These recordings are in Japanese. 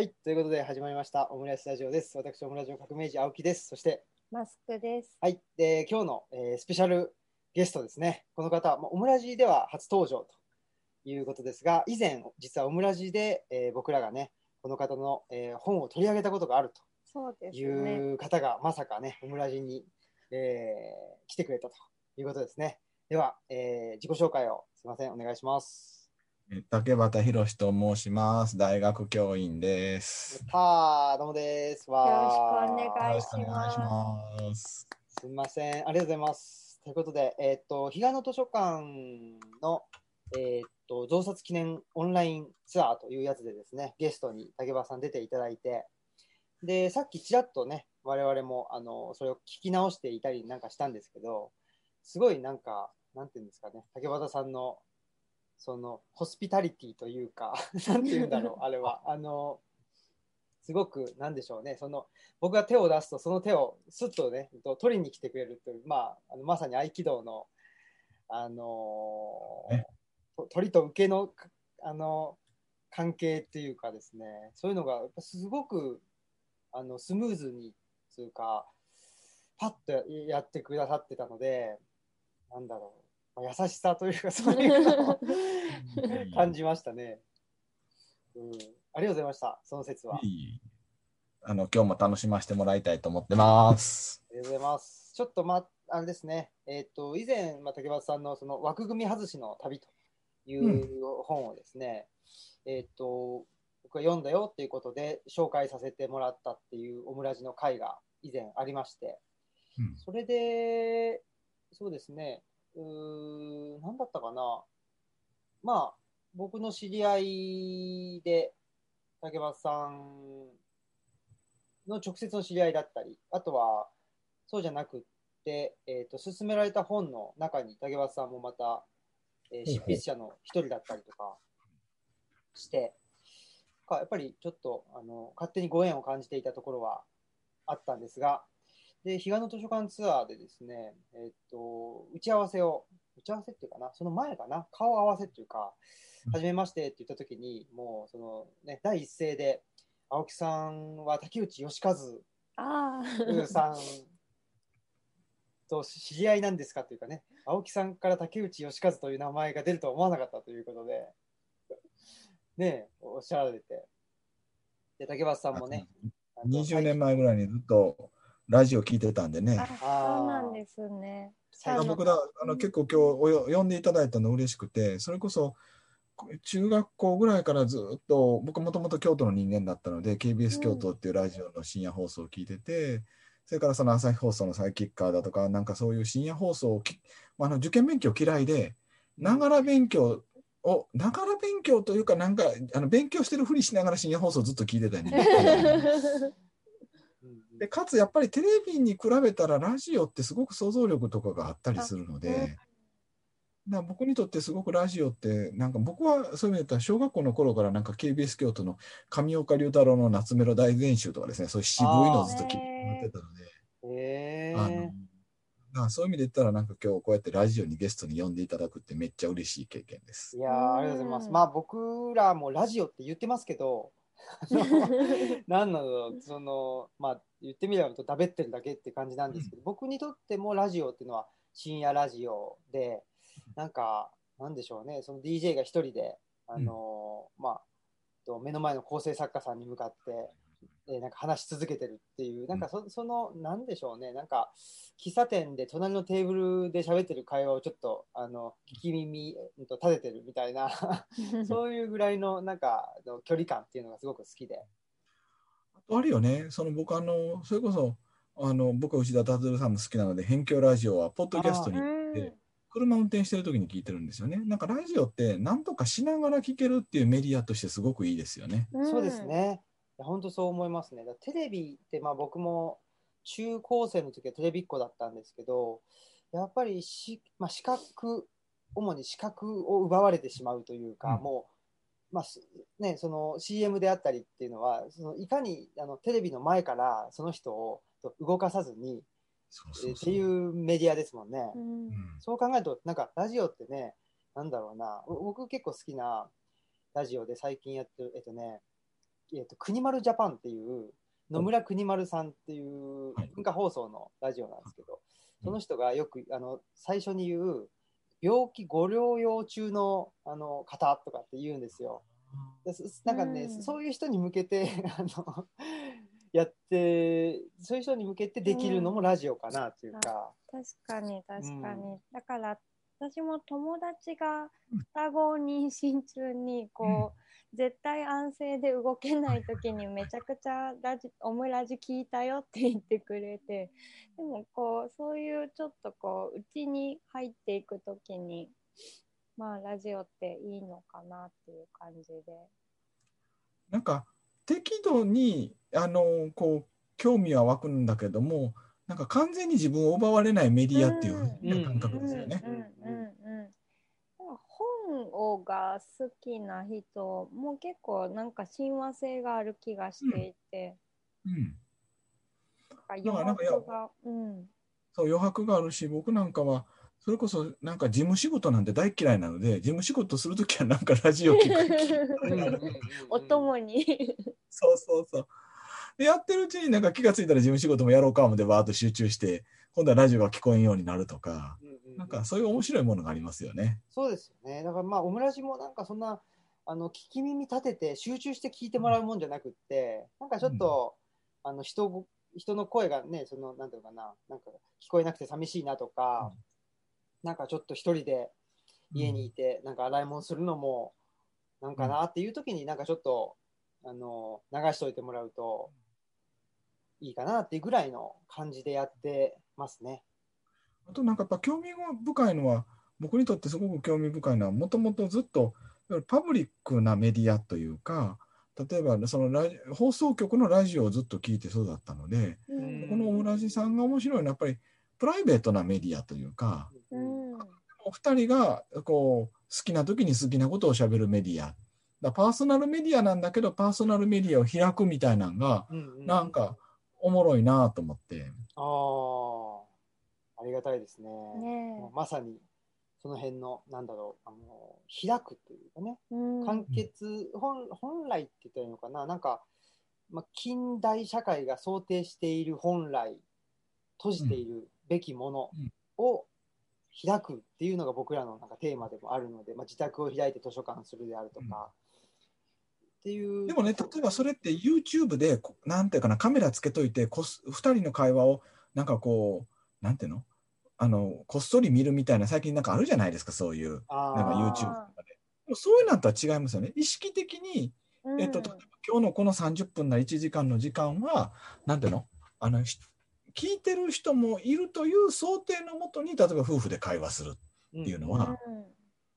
はい、ということで始まりましたオムライスラジオです。私、オムラジオ革命児青木です。そして、マスクです。はい、で今日の、えースペシャルゲストですね。この方、まあオムラジでは初登場ということですが、以前、実はオムラジで、えー僕らがね、この方の、えー本を取り上げたことがあると。いう方が、まさかね、オムラジに、えー来てくれたということですね。では、えー自己紹介をすみません、お願いします。え竹端博と申します。大学教員です。はー、どうもです。よろしくお願いしくお願いします。すみません、ありがとうございます。ということで、えっ、と、彼岸の図書館の、えっ、と、増刷記念オンラインツアーというやつでですね、ゲストに竹場さん出ていただいて、で、さっきちらっとね、我々も、あの、それを聞き直していたりなんかしたんですけど、すごいなんか、なんていうんですかね、竹端さんの、その、ホスピタリティというか、なんていうんだろう、あれは。あの、すごく、なんでしょうね、その、僕が手を出すとその手をスッとねと取りに来てくれるという、まあ、あのまさに合気道の、あのーねと鳥と受けの、かあの関係っていうかですね。そういうのがすごくあのスムーズにというかパッとやってくださってたのでなんだろう、まあ、優しさというかそういうのを感じましたね、うん。ありがとうございましたその説は。あの今日も楽しませてもらいたいと思ってます。ありがとうございます。ちょっと、まあ、あれですね、えっ、と、以前、まあ、竹端さんのその枠組み外しの旅という本をですね、えっ、と、僕が読んだよっていうことで紹介させてもらったっていうオムラジの会が以前ありまして、うんそれで、そうですね、うーなんだったかな、まあ、僕の知り合いで、竹端さんの直接の知り合いだったり、あとは、そうじゃなくって、えー、と勧められた本の中に竹端さんもまた、えー執筆者の一人だったりとかして、かやっぱりちょっとあの勝手にご縁を感じていたところはあったんですが、で、彼岸の図書館ツアーでですね、えっ、と、打ち合わせを、打ち合わせっていうかな、その前かな、顔合わせっていうか、うんはじめましてって言った時に、もうそのね、第一声で、青木さんは竹内義和あさんと知り合いなんですかというかね、青木さんから竹内義和という名前が出るとは思わなかったということで、ねえ、おっしゃられて。で、竹橋さんもね、あの20年前ぐらいにずっとラジオ聞いてたんでね。あ、そうなんですね。僕だあの結構今日およ呼んでいただいたの嬉しくて、それこそ中学校ぐらいからずっと僕もともと京都の人間だったので KBS 京都っていうラジオの深夜放送を聞いてて、それからその朝日放送のサイキッカーだとかなんかそういう深夜放送をきあの受験勉強嫌いでながら勉強をながら勉強というかなんかあの勉強してるふりしながら深夜放送ずっと聞いてたんでうんうんでかつやっぱりテレビに比べたらラジオってすごく想像力とかがあったりするので、うんだから僕にとってすごくラジオってなんか僕はそういう意味で言ったら小学校の頃からなんか KBS 京都の上岡龍太郎の夏メロ大全集とかですねそういう渋いのをずっと聞いてたので。へえあのだからそういう意味で言ったらなんか今日こうやってラジオにゲストに呼んでいただくってめっちゃ嬉しい経験ですい。やーありがとうございます。うんまあ僕らもラジオって言ってますけど、何 なのそのまあ言ってみればだべってるだけって感じなんですけど、僕にとってもラジオっていうのは深夜ラジオでなんかなんでしょうねその DJ が一人であの、まあと目の前の構成作家さんに向かって、えーなんか話し続けてるっていうなんかそそのなんでしょうねなんか喫茶店で隣のテーブルで喋ってる会話をちょっとあの聞き耳うんと立ててるみたいな そういうぐらいのなんかあの距離感っていうのがすごく好きで。あるよね、その僕あの、それこそあの僕は内田達郎さんも好きなので、辺境ラジオはポッドキャストにうんで車運転してる時に聞いてるんですよね。なんかラジオって何とかしながら聞けるっていうメディアとしてすごくいいですよね。そうです。ね。いや本当そう思いますね。だテレビって、まあ、僕も中高生の時はテレビっ子だったんですけど、やっぱりし、まあ、視覚、主に視覚を奪われてしまうというか、うんもう、まあすね、その CM であったりっていうのは、そのいかにあのテレビの前からその人をと動かさずに、そうそうそうえっていうメディアですもんね。うんうんそう考えると、なんかラジオってね、なんだろうな、お僕結構好きなラジオで最近やってる、えっとね、えっと国丸ジャパンっていう野村国丸さんっていうはい。文化放送のラジオなんですけど、うん。その人がよくあの最初に言う病気ご療養中のあの方とかって言うんですよ。なんかね、うん。そういう人に向けて あのやってそういう人に向けてできるのもラジオかなっていうか、確かに確かに、うん。だから私も友達が双子妊娠中にこう、絶対安静で動けない時にめちゃくちゃラジオムラジ聞いたよって言ってくれて でもこうそういうちょっとこううちに入っていく時にまあラジオっていいのかなっていう感じで。なんか適度にあのこう興味は湧くんだけどもなんか完全に自分を奪われないメディアっていう感覚ですよね。をが好きな人も結構なんか親和性がある気がしていて、うん、なんなんかいや白が、うん、そう余白があるし僕なんかはそれこそなんか事務仕事なんて大嫌いなので事務仕事するときはなんかラジオ聞くお供に。そうそうそう。でやってるうちになんか気がついたら事務仕事もやろうかもでバーッと集中して今度はラジオが聞こえんようになるとか。うんなんかそういう面白いものがありますよね。そうですよね。だからまあ、オムラジもなんかそんな、あの、聞き耳立てて集中して聞いてもらうもんじゃなくって、なんかちょっと、あの、人ご、人の声がね、その、なんていうのかな、なんか聞こえなくて寂しいなとか、なんかちょっと一人で家にいて、なんか洗い物するのも、なんかなっていう時になんかちょっと、あの、流しといてもらうと、いいかなっていうぐらいの感じでやってますね。あとなんかやっぱ興味深いのは僕にとってすごく興味深いのはもともとずっとパブリックなメディアというか例えばそのラジ放送局のラジオをずっと聞いて育ったのでうん。このオムラジさんが面白いのはやっぱりプライベートなメディアというかうん。お二人がこう好きな時に好きなことをしゃべるメディア。だパーソナルメディアなんだけどパーソナルメディアを開くみたいなのがうんうんなんかおもろいなと思って。ああ、ありがたいですね。ねまさにその辺の、なんだろう、あの開くというかね、えうん。完結、本本来って言ったらいいのかな、なんか、まあ、近代社会が想定している本来、閉じているべきものを開くっていうのが僕らのなんかテーマでもあるので、まあ、自宅を開いて図書館するであるとか、っていう。でもね、例えばそれって YouTube でこ、なんていうかな、カメラつけといて、こす2人の会話を、なんかこう、なんていうの？あの、こっそり見るみたいな、最近なんかあるじゃないですか、そういう、なんか YouTube とかで。でもそういうのとは違いますよね。意識的に、えっと、例えば今日のこの30分な1時間の時間は、なんていうの？あの、し聞いてる人もいるという想定のもとに、例えば夫婦で会話するうんっていうのうん。は、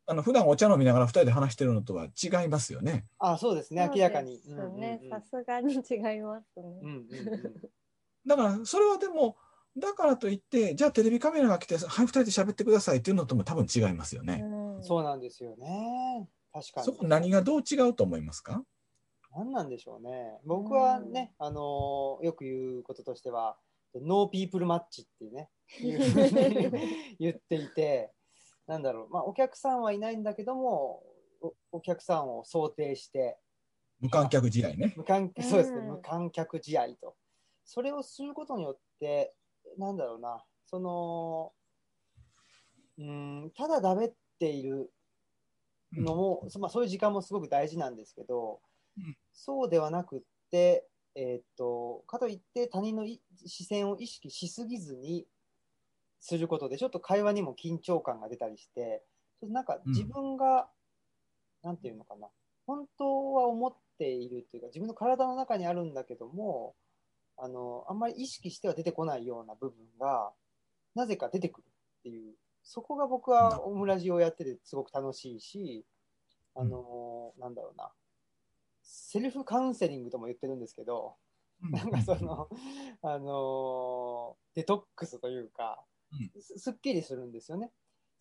あの普段お茶飲みながら2人で話してるのとは違いますよね。あそうですね、明らかに。そうですねうんうん。うんさすがに違いますね。うんうんうん。だからそれはでもだからといってじゃあテレビカメラが来てはい2人で喋ってくださいっていうのとも多分違いますよね。うんそうなんですよね。確かに。そこ何がどう違うと思いますか？何なんでしょうね。僕はね、あのーよく言うこととしては、 no people match っていうね、言っていて、なんだろう、まあ、お客さんはいないんだけども、おお客さんを想定して、無観客試合ね。無観そうですね、うん無観客試合と。それをすることによって、なんだろうな、その、うん、ただだべっているのも、そまあ、そういう時間もすごく大事なんですけど、うん。そうではなくって、えーっとかといって他人のい視線を意識しすぎずにすることでちょっと会話にも緊張感が出たりしてちょっとなんかうん。自分が、なんていうのかな。本当は思っているというか自分の体の中にあるんだけどもあのあんまり意識しては出てこないような部分がなぜか出てくるっていう。そこが僕はオムラジをやっててすごく楽しいし、あのなんだろうな。セルフカウンセリングとも言ってるんですけど、うん。なんかその、あのーデトックスというか、すすっきりするんですよね。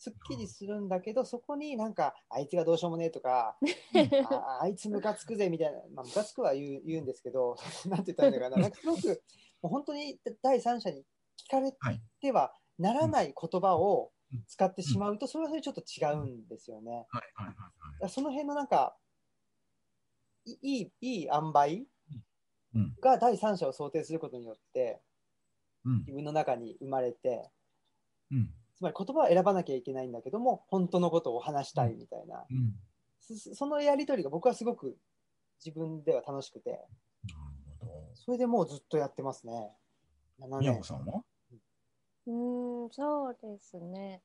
すっきりするんだけど、そこになんか、あいつがどうしようもねえとか、ああいつムカつくぜみたいな、まあ、ムカつくは言う言うんですけど、なんて言ったらいいのかな、なんかすごく、もう本当に第三者に聞かれはいてはならない言葉を使ってしまうと、それはそれでちょっと違うんですよね。その辺のなんか、いいいい塩梅うん。が第三者を想定することによってうん。自分の中に生まれてうんつまり言葉を選ばなきゃいけないんだけども本当のことを話したいみたいな、うん。そそのやり取りが僕はすごく自分では楽しくて。なるほど。それでもうずっとやってますね。7年。さんは？うーん、そうですね。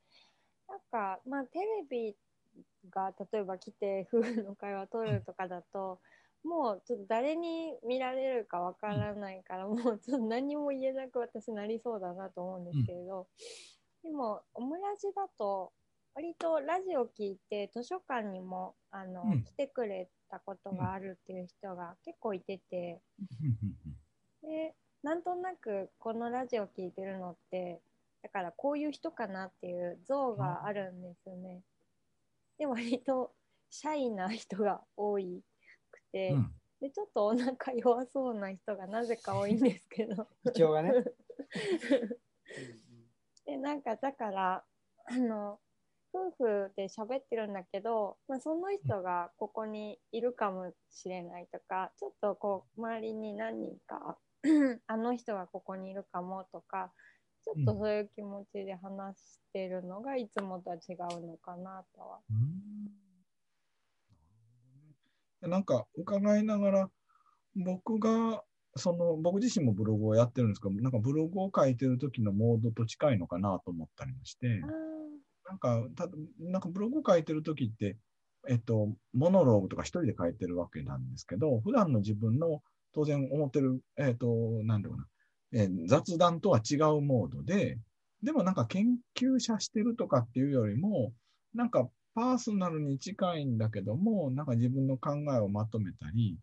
なんか、まあ、テレビが例えば来て、夫婦の会話撮るとかだと、もうちょっと誰に見られるかわからないから、もうちょっと何も言えなく私なりそうだなと思うんですけれど、でも、オムラジだと、割とラジオ聞いて図書館にもあの、うん来てくれたことがあるっていう人が結構いてて、でなんとなくこのラジオ聞いてるのってだからこういう人かなっていう像があるんですよね。で割とシャイな人が多いくて、うんでちょっとお腹弱そうな人がなぜか多いんですけど。がね。なんかだからあの夫婦で喋ってるんだけど、まあ、その人がここにいるかもしれないとかちょっとこう周りに何人か あの人がここにいるかもとかちょっとそういう気持ちで話してるのがいつもとは違うのかなとは。うんなんか伺いながら、僕が、その、僕自身もブログをやってるんですけど、なんかブログを書いてる時のモードと近いのかなと思ったりもして、なんか、たなんかブログを書いてる時って、えっと、モノローグとか一人で書いてるわけなんですけど、普段の自分の当然思ってる、えっと、なんだろうな、えー雑談とは違うモードで、でもなんか研究者してるとかっていうよりも、なんかパーソナルに近いんだけども、なんか自分の考えをまとめたり、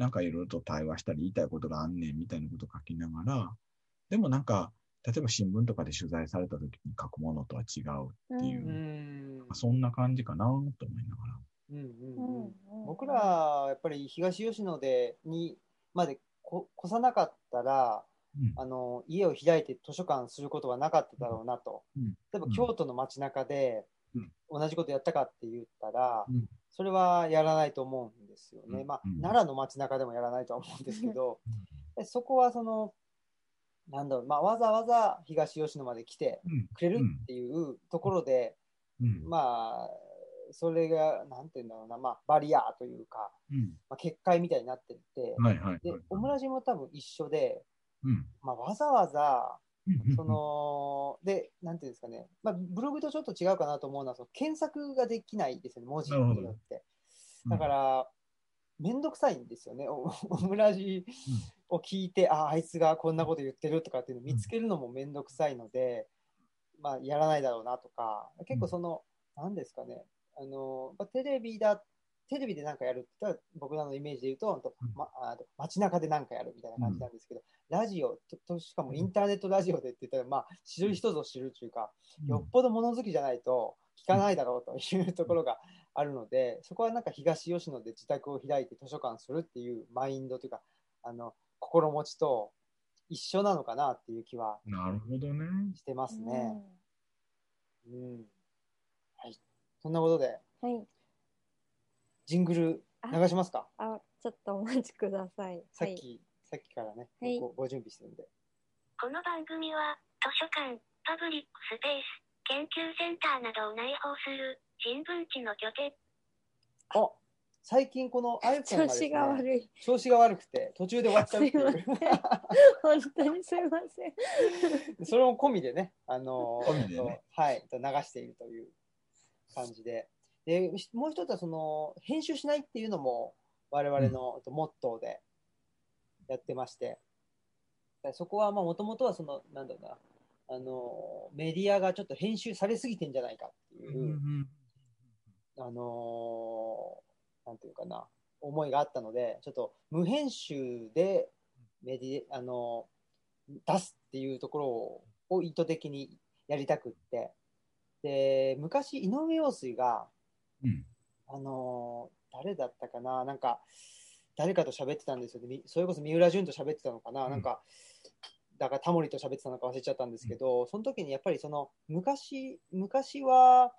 なんかいろいろと対話したり言いたいことがあんねんみたいなことを書きながら、でもなんか、例えば新聞とかで取材された時に書くものとは違うっていうう、ん。そんな感じかなと思いながら。うんうんううん。ん僕らはやっぱり東吉野でにまでこ越さなかったらうん。あの家を開いて図書館することはなかっただろうなと、うん。例えば京都の街中でうん。同じことやったかって言ったら、うんそれはやらないと思うんですよね、まあ、奈良の街中でもやらないとは思うんですけど、でそこはそのなんだろう、まあ、わざわざ東吉野まで来てうん。くれるっていうところで、うん。まあそれがなんていうんだろうな、まあ、バリアーというか、うん。まあ、結界みたいになってて。でオムラジも多分一緒で、うん。まあ、わざわざうんその、で、なんていうんですかね、まあ、ブログとちょっと違うかなと思うのは、その検索ができないですよね、文字によって。だから、めんどくさいんですよね、お オムラジを聞いて、ああ、あいつがこんなこと言ってるとかっていうのを見つけるのもめんどくさいので、まあ、やらないだろうなとか、結構その、なんですかね、あの、まあテレビだ、テレビで何かやるって言ったら、僕らのイメージで言うと、ほんとうんま、あ街中で何かやるみたいな感じなんですけど、ラジオとと、しかもインターネットラジオでって言ったら、まあ、知る人ぞ知るっていうか、よっぽど物好きじゃないと聞かないだろうというところがあるので、そこはなんか東吉野で自宅を開いて図書館するっていうマインドというか、あの、心持ちと一緒なのかなっていう気はなるほどね。してますね。うん。はい。そんなことで、うんはい。ジングル流しますか？あ、ちょっとお待ちください。さっき、さっきからね、はいごご準備してるんで。この番組は図書館、パブリックスペース、研究センターなどを内包する人文地の拠点。あ最近この iPhone がね、調子が悪い。調子が悪くて、途中で終わっちゃうっていう。本当にすいません。それも込みでね、あの込みでねはい、流しているという感じで。で、もう一つは、その、編集しないっていうのも、我々の、モットーでやってまして、でそこは、まあ、もともとは、その、なんだろうな、あの、メディアがちょっと編集されすぎてんじゃないかっていう、あのなんていうかな、思いがあったので、ちょっと無編集でメディあの出すっていうところをを意図的にやりたくって、で、昔、井上陽水が、うん。あの誰だったかな、なんか、誰かと喋ってたんですよそれこそ三浦淳と喋ってたのかな、うん。なんか、だからタモリと喋ってたのか忘れちゃったんですけど、その時にやっぱりその昔、昔は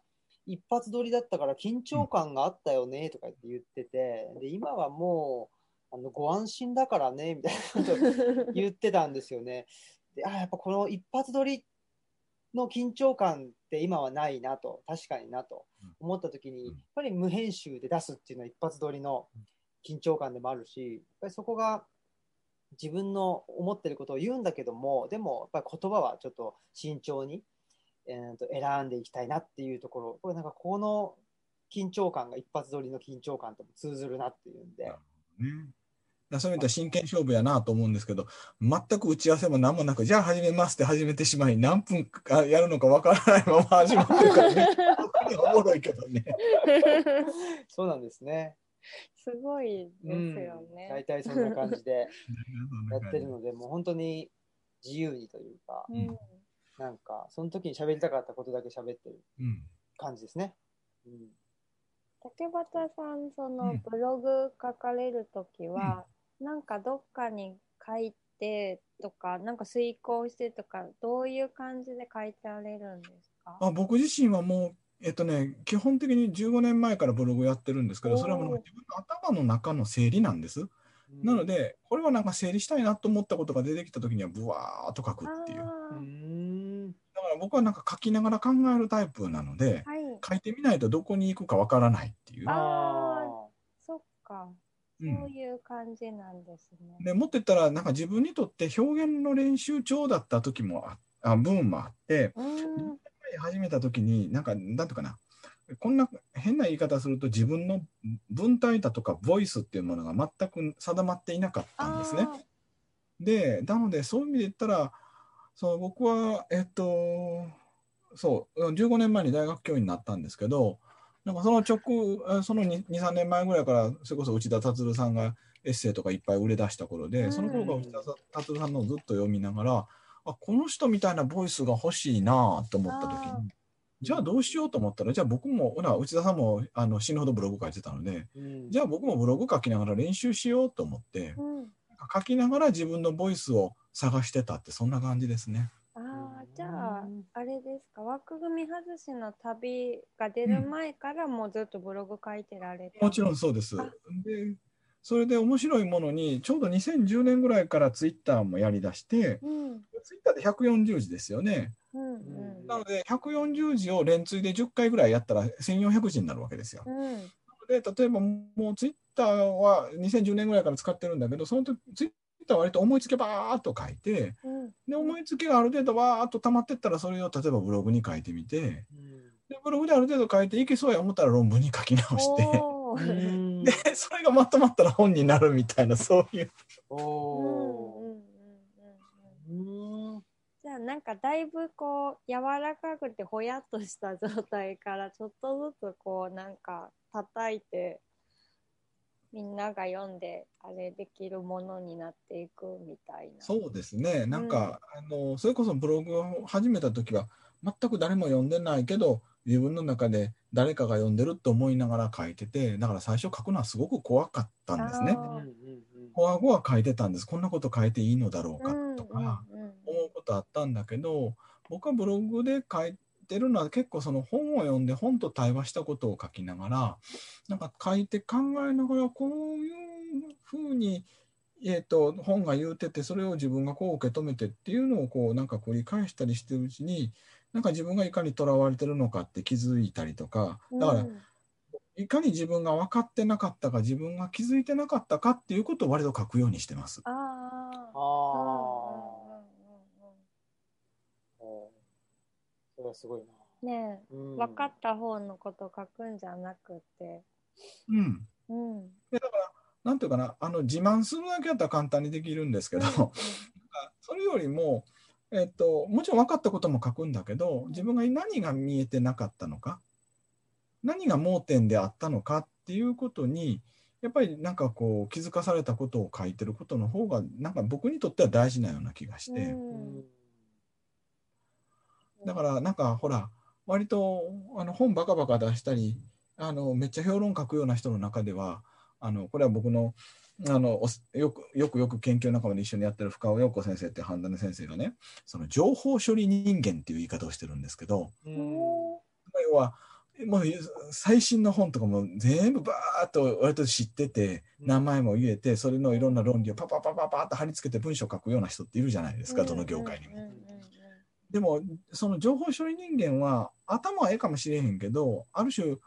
一発撮りだったから緊張感があったよねとか言って言ってて、で今はもうあのご安心だからねみたいなことを言ってたんですよね。であやっぱこの一発撮りの緊張感って今はないなと確かになと思った時にやっぱり無編集で出すっていうのは一発撮りの緊張感でもあるしやっぱりそこが自分の思ってることを言うんだけどもでもやっぱり言葉はちょっと慎重に、えーと選んでいきたいなっていうところ。これなんかこの緊張感が一発撮りの緊張感とも通ずるなっていうんで。そういう意味では真剣勝負やなと思うんですけど、全く打ち合わせも何もなく、じゃあ始めますって始めてしまい、何分かやるのかわからないまま始まってるからね、おもろいけどね。そうなんですね。すごいですよね。大体そんな感じで やってるので、もう本当に自由にというか、うんなんか、その時に喋りたかったことだけ喋ってるうん。感じですね。うん、竹俣さん、そうのんブログ書かれるときは、なんかどっかに書いてとか、なんか遂行してとか、どういう感じで書いてられるんですか？あ僕自身はもう、えっとね、基本的に15年前からブログやってるんですけど、それはもう自分の頭の中の整理なんです。なの、で、これはなんか整理したいなと思ったことが出てきたときには、ぶわーっと書くっていう。だから僕はなんか書きながら考えるタイプなので、はい。書いてみないとどこに行くかわからないっていう。あそ。ういう感じなんですね。でもっと言ったら、なんか自分にとって表現の練習帳だった時もあ、あ部分もあって、うん。始めた時に、なんか、なんとかな、こんな変な言い方すると、自分の文体だとか、ボイスっていうものが全く定まっていなかったんですね。あで、なので、そういう意味で言ったら、そう僕は、えっと、そう、15年前に大学教員になったんですけど、なんかその直、あその2、2 3年前ぐらいから、それこそ内田達さんがエッセイとかいっぱい売れ出した頃で、うんその頃から内田達さんのをずっと読みながら、あ、この人みたいなボイスが欲しいなと思った時に、じゃあどうしようと思ったら、じゃあ僕も、ほら、内田さんもあの死ぬほどブログ書いてたので、うんじゃあ僕もブログ書きながら練習しようと思って、ーうん。書きながら自分のボイスを探してたってそんな感じですね。じゃあ、あれですか、枠組み外しの旅が出る前からもうずっとブログ書いてられて、もちろんそうです。あで、それで面白いものに、ちょうど2010年ぐらいからツイッターもやりだして、うん、ツイッターで140字ですよね。うん、うん。なので、140字を連追で10回ぐらいやったら1400字になるわけですよ。うん、で、例えばもうツイッターは2010年ぐらいから使ってるんだけど、その時ツイッターは割と思いつきばーっと書いて、うん、で、思いつきがある程度わーっと溜まってったら、それを例えばブログに書いてみて、うん。でブログである程度書いていけそうや思ったら論文に書き直して、で、それがまとまったら本になるみたいな、そういう。おうん。うん。うん。うん。ーうん。じゃあなんかだいぶこう柔らかくてほやっとした状態からちょっとずつこうなんか叩いてみんなが読んであれできるものになっていくみたいな。そうですね。なんか、あの、それこそブログを始めた時は、全く誰も読んでないけど、自分の中で誰かが読んでると思いながら書いてて、だから最初書くのはすごく怖かったんですね。こわごわ書いてたんです。こんなこと書いていいのだろうかうんとか、うんうん思うことあったんだけど、僕はブログで書いてるのは結構その本を読んで本と対話したことを書きながら、なんか書いて考えながらこういうふうに、えー、と本が言うててそれを自分がこう受け止めてっていうのをこうなんか繰り返したりしてるうちになんか自分がいかにとらわれてるのかって気づいたりとかだからうんいかに自分が分かってなかったか自分が気づいてなかったかっていうことを割と書くようにしてます。あああ。あ、おーそれはすごいな。ねえ、うん分かった方のこと書くんじゃなくて。うんうん。でだから、なんていうかな、あの自慢するだけだったら簡単にできるんですけど、うんそれよりも、えっと、もちろん分かったことも書くんだけど、自分が何が見えてなかったのか、何が盲点であったのかっていうことに、やっぱりなんかこう気づかされたことを書いてることの方が、なんか僕にとっては大事なような気がして、うんだからなんかほら、割とあの本バカバカ出したり、あのめっちゃ評論書くような人の中では、あのこれは僕のあのおよくよくよく研究仲間で一緒にやってる深尾陽子先生って半田先生がね、その情報処理人間っていう言い方をしてるんですけど、うん。要はもう最新の本とかも全部バーっと割と知っててうん。名前も言えてそれのいろんな論理をパパパパパッと貼り付けて文章を書くような人っているじゃないですかどの業界にもでもその情報処理人間は頭はええかもしれへんけどある種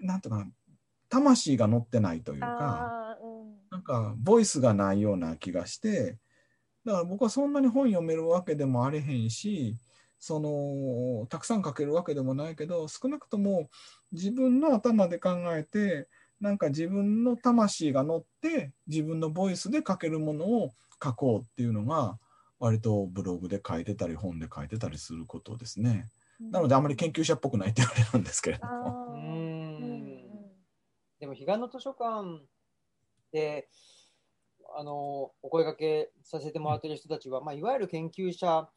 なんていうかな魂が乗ってないといううんかうん。なんかボイスがないような気がしてだから僕はそんなに本読めるわけでもあれへんしそのたくさん書けるわけでもないけど少なくとも自分の頭で考えてなんか自分の魂が乗って自分のボイスで書けるものを書こうっていうのが割とブログで書いてたり本で書いてたりすることですね。なのであまり研究者っぽくないって言われるんですけれどあも。でも彼岸の図書館であのお声掛けさせてもらってる人たちは、まあ、いわゆる研究者っ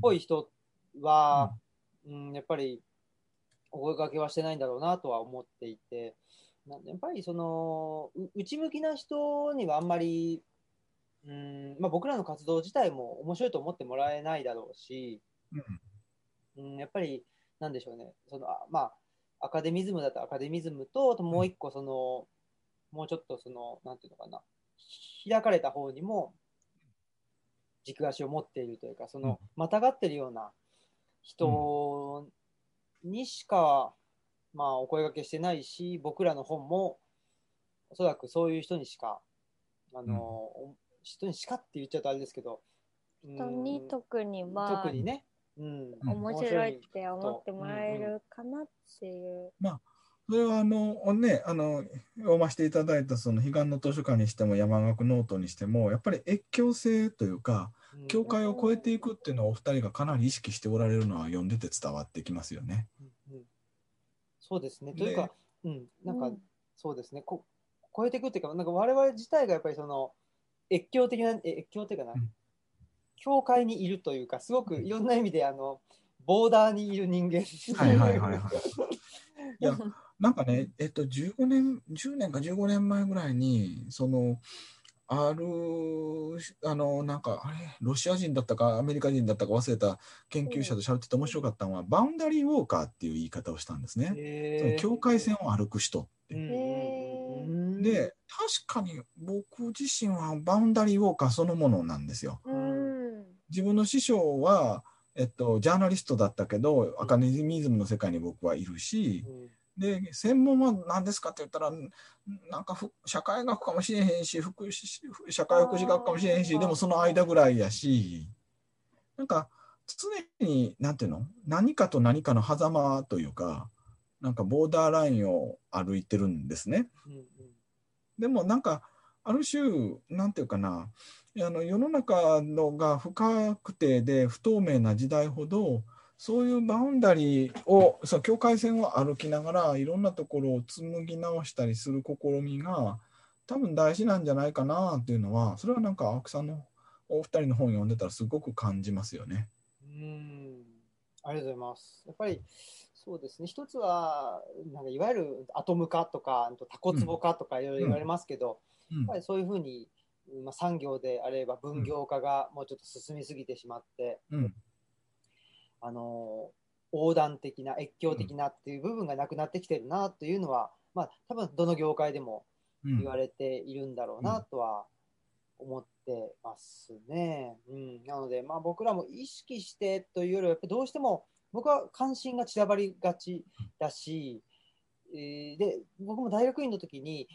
ぽい人は、うん。やっぱりお声掛けはしてないんだろうなとは思っていて。やっぱりそのう内向きな人にはあんまり、うんまあ、僕らの活動自体も面白いと思ってもらえないだろうし、うん、やっぱりなんでしょうね。そのあまあアカデミズムだとアカデミズムともう一個その、もうちょっとそのなんていうのかな。開かれた方にも軸足を持っているというかその、またがってるような人にしか、まあお声掛けしてないし僕らの本もおそらくそういう人にしかあの、人にしかって言っちゃうとあれですけど、うん。人に特には特にね、うん、うん面白いって思ってもらえるかなっていう。それはあのねあの読ませていただいたその彼岸の図書館にしても山岳ノートにしてもやっぱり越境性というかうん。境界を越えていくっていうのをお二人がかなり意識しておられるのは読んでて伝わってきますよね。うんうん。そうですね。でというか、うん、なんか、うん。そうですね。こ、超えていくっていうか、なんか我々自体がやっぱりその、越境的な、え越境っていうかな、うん境界にいるというか、すごくいろんな意味で、あの、ボーダーにいる人間。はいはいはいはい。いやなんかね、えっと、15年、10年か15年前ぐらいに、その、ある、あの、なんか、あれ、ロシア人だったか、アメリカ人だったか忘れた研究者と喋ってて面白かったのは、バウンダリーウォーカーっていう言い方をしたんですね。その境界線を歩く人って。で、確かに僕自身はバウンダリーウォーカーそのものなんですよ。うん。自分の師匠は、えっと、ジャーナリストだったけど、アカデミズムの世界に僕はいるし、うんで、専門は何ですかって言ったら、なんかふ社会学かもしれへんし、福祉社会福祉学かもしれへんし、でもその間ぐらいやし、なんか常に、なんていうの？何かと何かの狭間というか、なんかボーダーラインを歩いてるんですね。うんうんでもなんかある種なんていうかなあの世の中のが不確定で不透明な時代ほどそういうバウンダリーをそう境界線を歩きながらいろんなところを紡ぎ直したりする試みが多分大事なんじゃないかなっていうのはそれはなんか青木さんのお二人の本読んでたらすごく感じますよね。うんありがとうございます。やっぱりそうですね、一つはなんかいわゆるアトム化とか、タコツボ化とかいろいろ言われますけど、うん。やっぱりそういうふうに、まあ、産業であれば分業化がもうちょっと進みすぎてしまって、うん。あの横断的な、越境的なっていう部分がなくなってきてるなというのは、まあ多分どの業界でもうん。言われているんだろうなとは思ってますね。うん、なので、まあ、僕らも意識してというよりは、やっぱりどうしても僕は関心が散らばりがちだし、えーで僕も大学院の時に、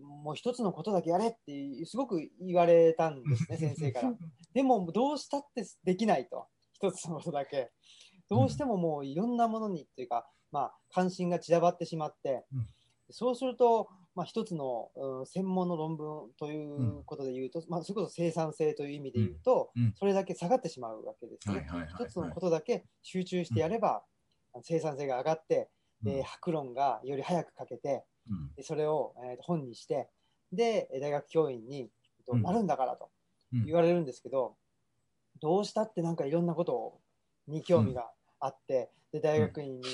もう一つのことだけやれってすごく言われたんですね、先生から。でも、どうしたってできないと、一つのことだけ。どうしてももういろんなものにっていうか、まあ、関心が散らばってしまって、うんそうすると、まあ、一つの、うん専門の論文ということで言うと、まあ、それこそ生産性という意味で言うと、うん。うん。それだけ下がってしまうわけですね。一つのことだけ集中してやれば、生産性が上がって、で白論がより早く書けて、うん。でそれを、えーと本にして、で、大学教員に、えっとうん。なるんだからとうん。言われるんですけど、どうしたってなんかいろんなことに興味があって、で、大学院に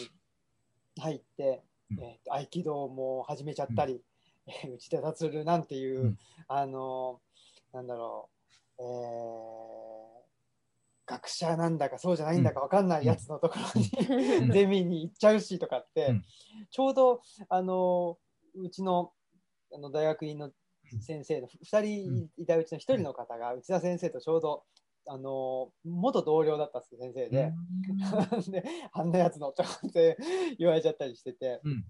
入って、うん。えーと合気道も始めちゃったり、えー 内田達なんていう、うん。あのーなんだろう、えー学者なんだかそうじゃないんだか分かんないやつのところに、うん。ゼミに行っちゃうしとかって、うん。ちょうどあのうちのあの大学院の先生の2人いたうちの1人の方が内田先生とちょうどあの元同僚だった先生で。であんなやつのちょって言われちゃったりしてて、うん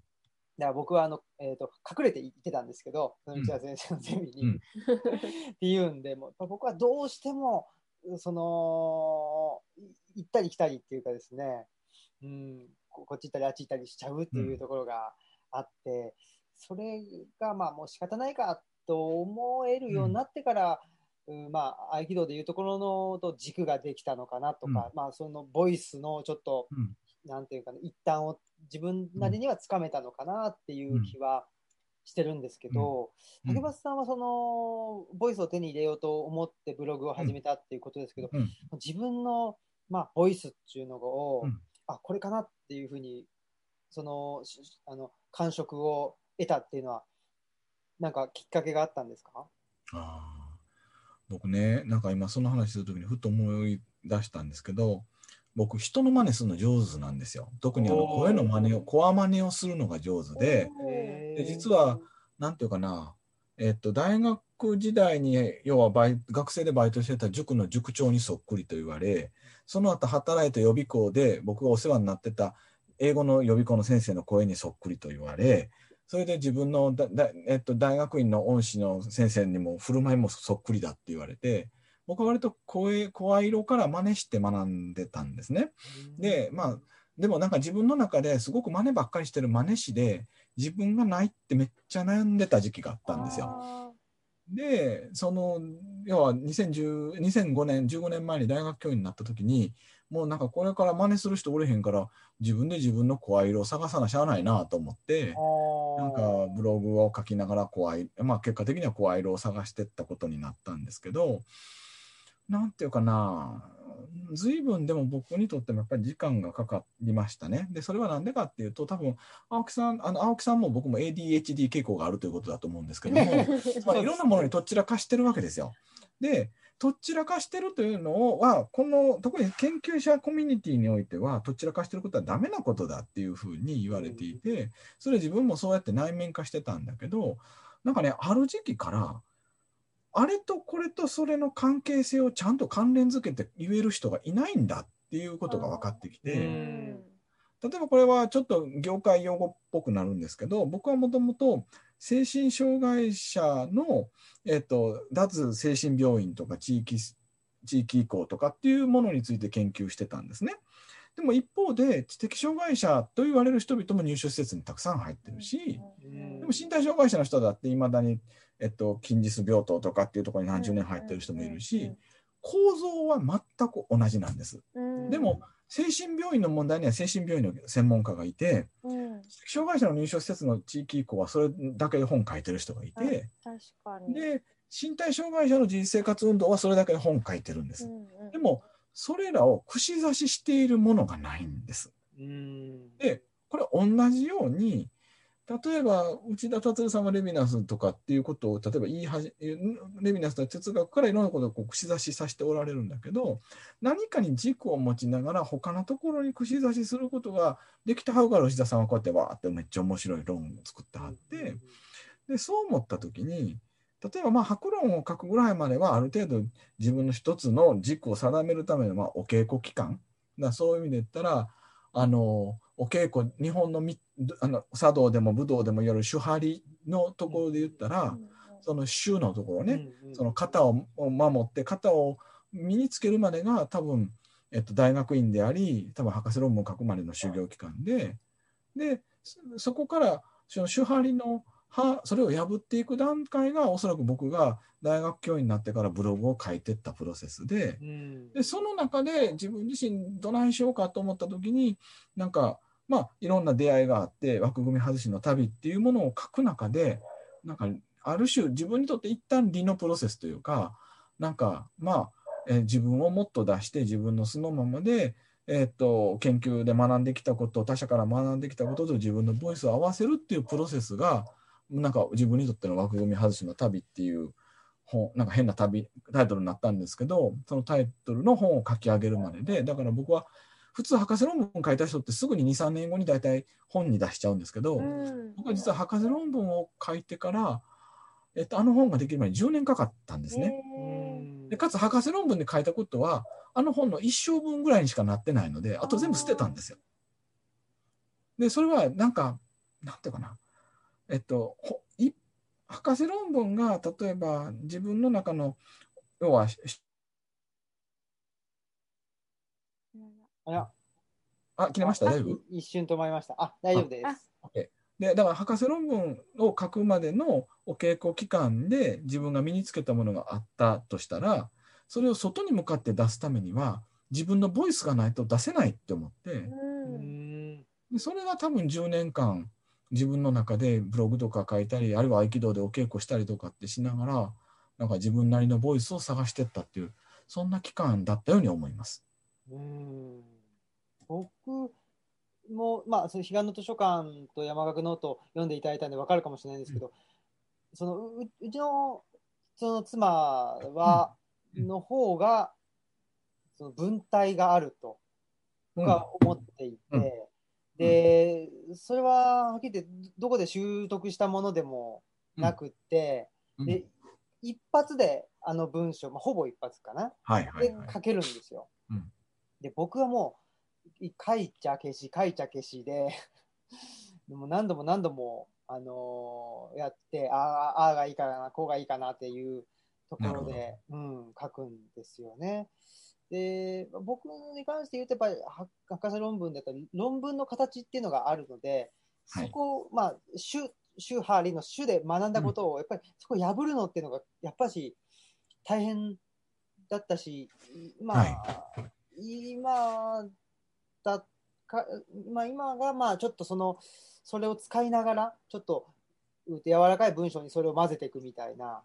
だから僕はあの、えー、と隠れて行ってたんですけど、その内田先生のゼミに。うん。っていうんで、も僕はどうしても、その、い行ったり来たりっていうかですね、うん、ここっち行ったりあっち行ったりしちゃうっていうところがあって、それがまあもう仕方ないかと思えるようになってから、うん。まあ合気道でいうところのと軸ができたのかなとか、まあそのボイスのちょっと、うんなんていうかな、一端を自分なりにはつかめたのかなっていう気はしてるんですけど、うん。竹松さんはそのボイスを手に入れようと思ってブログを始めたっていうことですけど、うん。自分の、まあ、ボイスっていうのを、うん。あこれかなっていうふうにそのしあの感触を得たっていうのはなんかきっかけがあったんですか？あー。僕ね、なんか今その話するときにふっと思い出したんですけど、僕人の真似するの上手なんですよ。特にあの声の真似を、コア真似をするのが上手で、で実は、なんていうかな、えっと、大学時代に、要はバイ学生でバイトしてた塾の塾長にそっくりと言われ、その後働いた予備校で僕がお世話になってた英語の予備校の先生の声にそっくりと言われ、それで自分のだだ、えっと、大学院の恩師の先生にも振る舞いもそっくりだって言われて、僕は割と声、声色から真似して学んでたんですね。で、まあ、でもなんか自分の中ですごく真似ばっかりしてる真似師で、自分がないってめっちゃ悩んでた時期があったんですよ。あで、その、要は2010 2005年、15年前に大学教員になった時に、もうなんかこれから真似する人おれへんから、自分で自分の声色を探さなしゃあないなと思って、なんかブログを書きながら声色、まあ結果的には声色を探していったことになったんですけど、なんていうかな、随分でも僕にとってもやっぱり時間がかかりましたね。で、それはなんでかっていうと、多分青木さん、あの青木さんも僕も ADHD 傾向があるということだと思うんですけども、まあ、いろんなものにとっちらかしてるわけですよ。で、とっちらかしてるというのは、この特に研究者コミュニティにおいては、とっちらかしてることはダメなことだっていうふうに言われていて、それ自分もそうやって内面化してたんだけど、なんかね、ある時期から、あれとこれとそれの関係性をちゃんと関連づけて言える人がいないんだっていうことが分かってきうて、ん例えばこれはちょっと業界用語っぽくなるんですけど、僕はもともと精神障害者の、えっと、脱精神病院とか地域地域移行とかっていうものについて研究してたんですね。でも一方で知的障害者と言われる人々も入所施設にたくさん入ってるし、うんでも身体障害者の人だっていまだに、えっと、近日病棟とかっていうところに何十年入ってる人もいるし、構造は全く同じなんです。うんでも、精神病院の問題には精神病院の専門家がいて、うん障害者の入所施設の地域移行はそれだけで本書いてる人がいて、確かに。で、身体障害者の自立生活運動はそれだけで本書いてるんです。うんうんでも、それらを串刺ししているものがないんです。うんで、これ同じように、例えば内田達さんはレヴィナスとかっていうことを例えば言いはじレヴィナスの哲学からいろんなことをこう串刺しさせておられるんだけど何かに軸を持ちながら他のところに串刺しすることができたはうから内田さんはこうやってわーってめっちゃ面白い論を作ってはってでそう思った時に例えばまあ白論を書くぐらいまではある程度自分の一つの軸を定めるためのまあお稽古期間。だそういう意味で言ったらあのお稽古日本のみあの茶道でも武道でもいわゆる手張りのところで言ったら、その手のところね、その型を守って型を身につけるまでが多分、えっと、大学院であり多分博士論文を書くまでの修行期間ででそそこからその手張りのはそれを破っていく段階がおそらく僕が大学教員になってからブログを書いてったプロセスで。うんでその中で自分自身どないしようかと思った時になんかまあいろんな出会いがあって枠組み外しの旅っていうものを書く中でなんかある種自分にとって一旦理のプロセスというかなんかまあ、えー自分をもっと出して自分の素のままで、えーっと研究で学んできたこと他者から学んできたことと自分のボイスを合わせるっていうプロセスがなんか自分にとっての枠組み外しの旅っていう本なんか変な旅タイトルになったんですけどそのタイトルの本を書き上げるまででだから僕は普通博士論文書いた人ってすぐに23年後に大体本に出しちゃうんですけど、うん僕は実は博士論文を書いてから、えっと、あの本ができる前に10年かかったんですね。へでかつ博士論文で書いたことはあの本の一生分ぐらいにしかなってないのであと全部捨てたんですよ。でそれはなんかなんていうかなえっと博士論文が例えば自分の中の要はあらあ切れました？大丈夫？い一瞬止まりました。あ、大丈夫です。でだから博士論文を書くまでのお稽古期間で自分が身につけたものがあったとしたらそれを外に向かって出すためには自分のボイスがないと出せないって思って。でそれが多分10年間自分の中でブログとか書いたりあるいは合気道でお稽古したりとかってしながらなんか自分なりの voice を探してったっていうそんな期間だったように思います。うん僕も、まあ、その彼岸の図書館と山學ノートを読んでいただいたんで分かるかもしれないんですけど、そのううちのその妻は、うん。の方がその文体があるとうん。が思っていて、うん。でそれははっきり言ってどこで習得したものでもなくって、うん。で一発であの文章、まあ、ほぼ一発かな、はいはいはい。で書けるんですよ。うん。で僕はもうい書いちゃ消し書いちゃ消しで。でも何度も何度も、あのーやってああああがいいかなこうがいいかなっていうところで、うん、書くんですよね。で僕に関して言うとやっぱりは博士論文だったら論文の形っていうのがあるのでそはい。こを、まあ主主ハーリーの主で学んだことをやっぱりそこを破るのっていうのがやっぱし大変だったしまあ、今だか、まあ、今がまあちょっとそのそれを使いながらちょっとうん柔らかい文章にそれを混ぜていくみたいな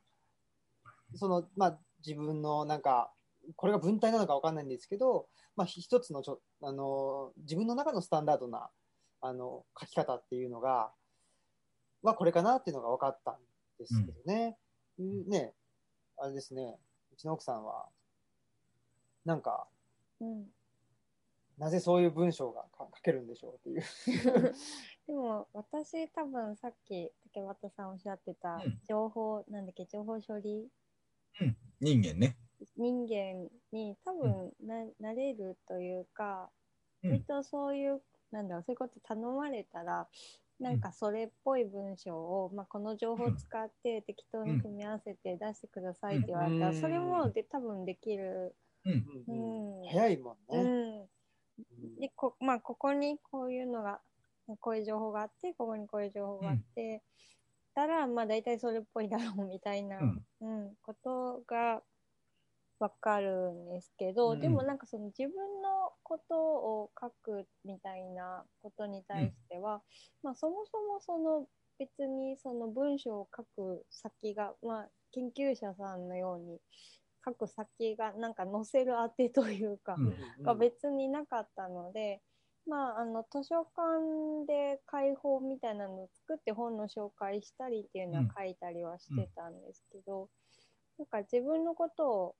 そのまあ自分のなんかこれが文体なのかわかんないんですけど、まあ、ひ一つのちょあの自分の中のスタンダードなあの書き方っていうのがはこれかなっていうのが分かったんですけどね。うんねあれですね。うちの奥さんはなんかうんなぜそういう文章がか書けるんでしょうっていう。でも私多分さっき竹俣さんおっしゃってたうん。情報、なんだっけ情報処理？人間ね。人間に多分な,、なれるというか、うん。割とそういうなんだろうそういうこと頼まれたらなんかそれっぽい文章を、まあ、この情報を使って適当に組み合わせて出してくださいって言われたら、うん。それもで多分できる。うん。うん。早いもんうね。んでこ,、まあ、ここにこういうのがこういう情報があってここにこういう情報があって、たらまあ大体それっぽいだろうみたいな、うん。うんことがわかるんですけど、うん。でもなんかその自分のことを書くみたいなことに対しては、まあ、そもそもその別にその文章を書く先が、まあ、研究者さんのように書く先がなんか載せる当てというか、うん。が別になかったので、まあ、あの図書館で開放みたいなのを作って本の紹介したりっていうのはうん。書いたりはしてたんですけど、なんか自分のことを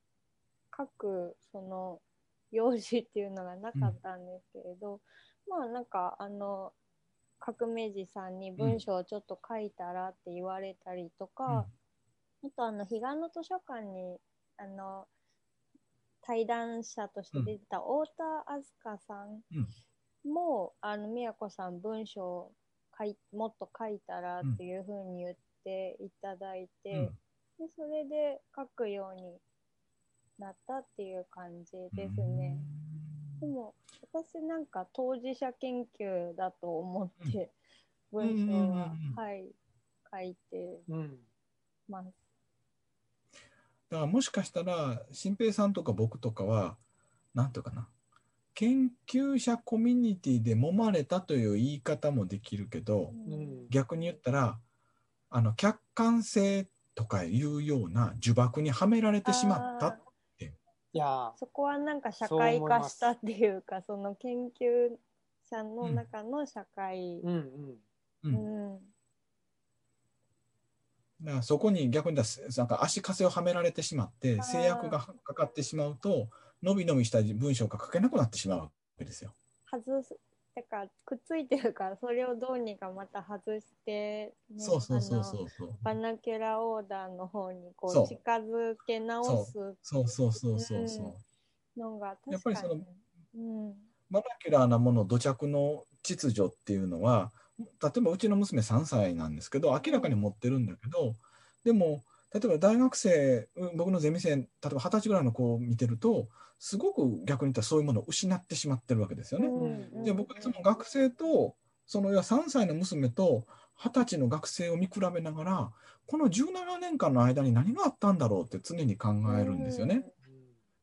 書くその用紙っていうのがなかったんですけれど、まあなんかあの革命児さんに文章をちょっと書いたらって言われたりとか、あとあの彼岸の図書館にあの対談者として出てた太田明日香さんも、あの宮子さん文章を書いもっと書いたらっていうふうに言っていただいて、うん。でそれで書くようになったっていう感じですね。でも私なんか当事者研究だと思って文章は、うん。うん。うん。うん。はい書いてうん。ます。だからもしかしたら新平さんとか僕とかは何ていうかな研究者コミュニティで揉まれたという言い方もできるけどうん。うん逆に言ったらあの客観性とかいうような呪縛にはめられてしまったあー。いやそこはなんか社会化したっていうかその研究者の中の社会ー、うんうん。ううんんだからそこに逆に言ったらなんか足かせをはめられてしまって制約がかかってしまうと伸び伸びした文章が書けなくなってしまうわけですよ。外すだからくっついてるからそれをどうにかまた外して、ねそうそうそうそうそう。バナキュラオーダーの方にこそうう近づけ直すそうそうそうそうそう。のがやっぱりその確かにうんバナキュラーなもの土着の秩序っていうのは例えばうちの娘3歳なんですけど明らかに持ってるんだけどでも例えば大学生うん僕のゼミ生例えば二十歳ぐらいの子を見てるとすごく逆に言ったらそういうものを失ってしまってるわけですよね。うんで僕いつも学生とその要は3歳の娘と20歳の学生を見比べながらこの17年間の間に何があったんだろうって常に考えるんですよね。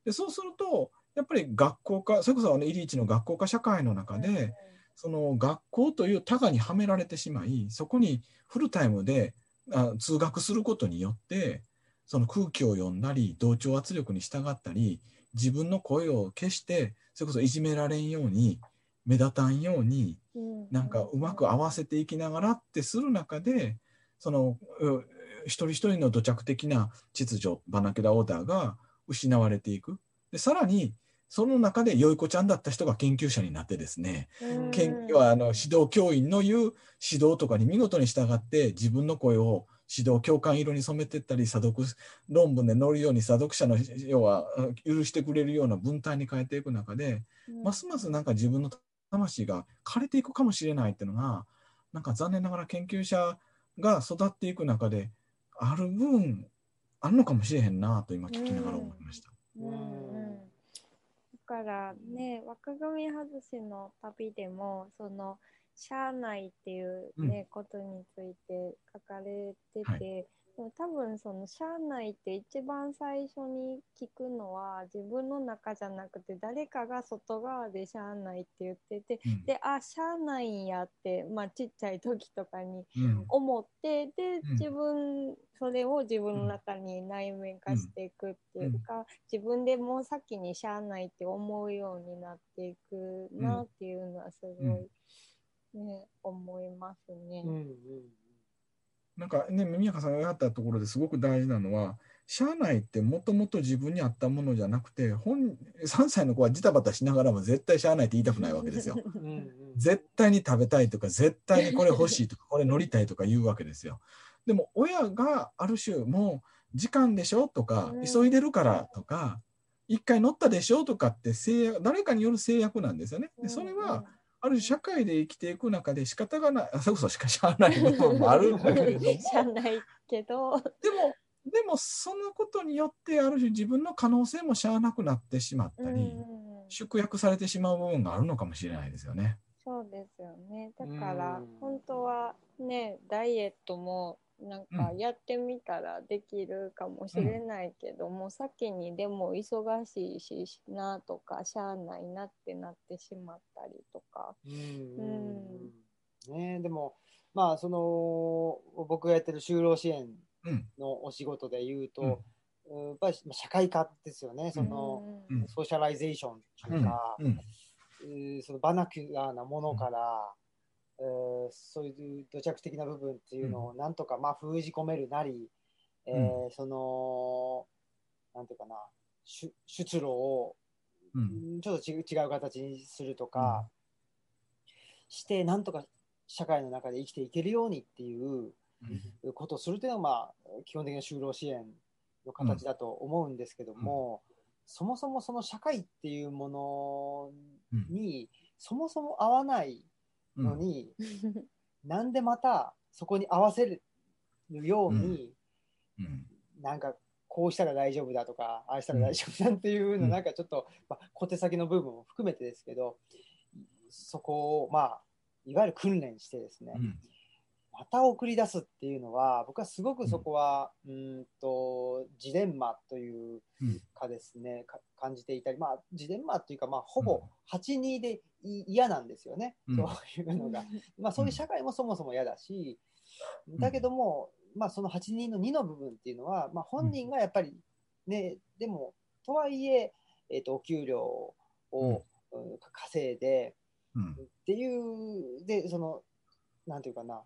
でそうするとやっぱり学校化それこそあのイリーチの学校化社会の中で、その学校という多がにはめられてしまいそこにフルタイムであ通学することによってその空気を読んだり同調圧力に従ったり自分の声を消してそれこそいじめられんように目立たんようにうん。なんかうまく合わせていきながらってする中でそのう一人一人の土着的な秩序バナキュラオーダーが失われていく。でさらにその中でよい子ちゃんだった人が研究者になってですねうん。研はあの指導教員の言う指導とかに見事に従って自分の声を指導共感色に染めていったり査読論文で載るように査読者の要は許してくれるような文体に変えていく中でうん。ますますなんか自分の魂が枯れていくかもしれないっていうのがなんか残念ながら研究者が育っていく中である分あるのかもしれへんなと今聞きながら思いました。うん。うん。だからね若組外しの旅でもその「しゃあない」っていうね、ことについて書かれてて、はい多分その「しゃあない」って一番最初に聞くのは自分の中じゃなくて誰かが外側で「しゃあない」って言っててうん。であしゃあないんやって、まあ、ちっちゃい時とかにうん思ってでうん。自分それを自分の中に内面化していくっていうか、自分でもう先にしゃあないって思うようになっていくなっていうのはすごい、ね思いますね。うんうんなんかね、宮川さんがやったところですごく大事なのは、社内ってもともと自分に合ったものじゃなくて、本3歳の子はジタバタしながらも絶対社内って言いたくないわけですよ。絶対に食べたいとか、絶対にこれ欲しいとか、これ乗りたいとか言うわけですよ。でも親がある種もう時間でしょとかうん、急いでるからとか、一回乗ったでしょとかって制約、誰かによる制約なんですよね。でそれは、ある種社会で生きていく中で仕方がない、あ それこそしかしゃあない部分もあるんだけれども、しゃあないけど、でも、でもそのことによってある種自分の可能性もしゃあなくなってしまったり、うん。縮約されてしまう部分があるのかもしれないですよね。そうですよね。だからうん。本当はねダイエットもなんかやってみたらできるかもしれないけども、先にでも忙しいしなとかしゃあないなってなってしまったりとか。うんうんねでもまあその僕がやってる就労支援うん。のお仕事で言うと、うん。うんやっぱり社会科ですよね、その、うん。 socialization とうんいうか、うん。えーその vernacular なものから、えーそういう土着的な部分っていうのをなんとかまあ封じ込めるなり、えーそのなんていうかな出出路をちょっとち違う形にするとか、してなんとか社会の中で生きていけるようにっていうことをするというのは、まあ、基本的な就労支援の形だと思うんですけども、そもそもその社会っていうものに、そもそも合わないうん。のに、なんでまたそこに合わせるように、うん。なんかこうしたら大丈夫だとか、ああしたら大丈夫だっていうの、うん。なんかちょっと、まあ、小手先の部分も含めてですけど、そこを、まあ、いわゆる訓練してですね、うんまた送り出すっていうのは、僕はすごくそこは、うーんと、ジレンマというかですね、か感じていたり、まあ、ジレンマというか、まあ、ほぼ8-2でい嫌なんですよね、うん。そういうのが。まあ、そういう社会もそもそも嫌だし、だけども、まあ、その8-2の2の部分っていうのは、まあ、本人がやっぱりね、でも、とはいえ、えっ、と、お給料を、うん稼いで、うん。っていう、で、その、なんていうかな、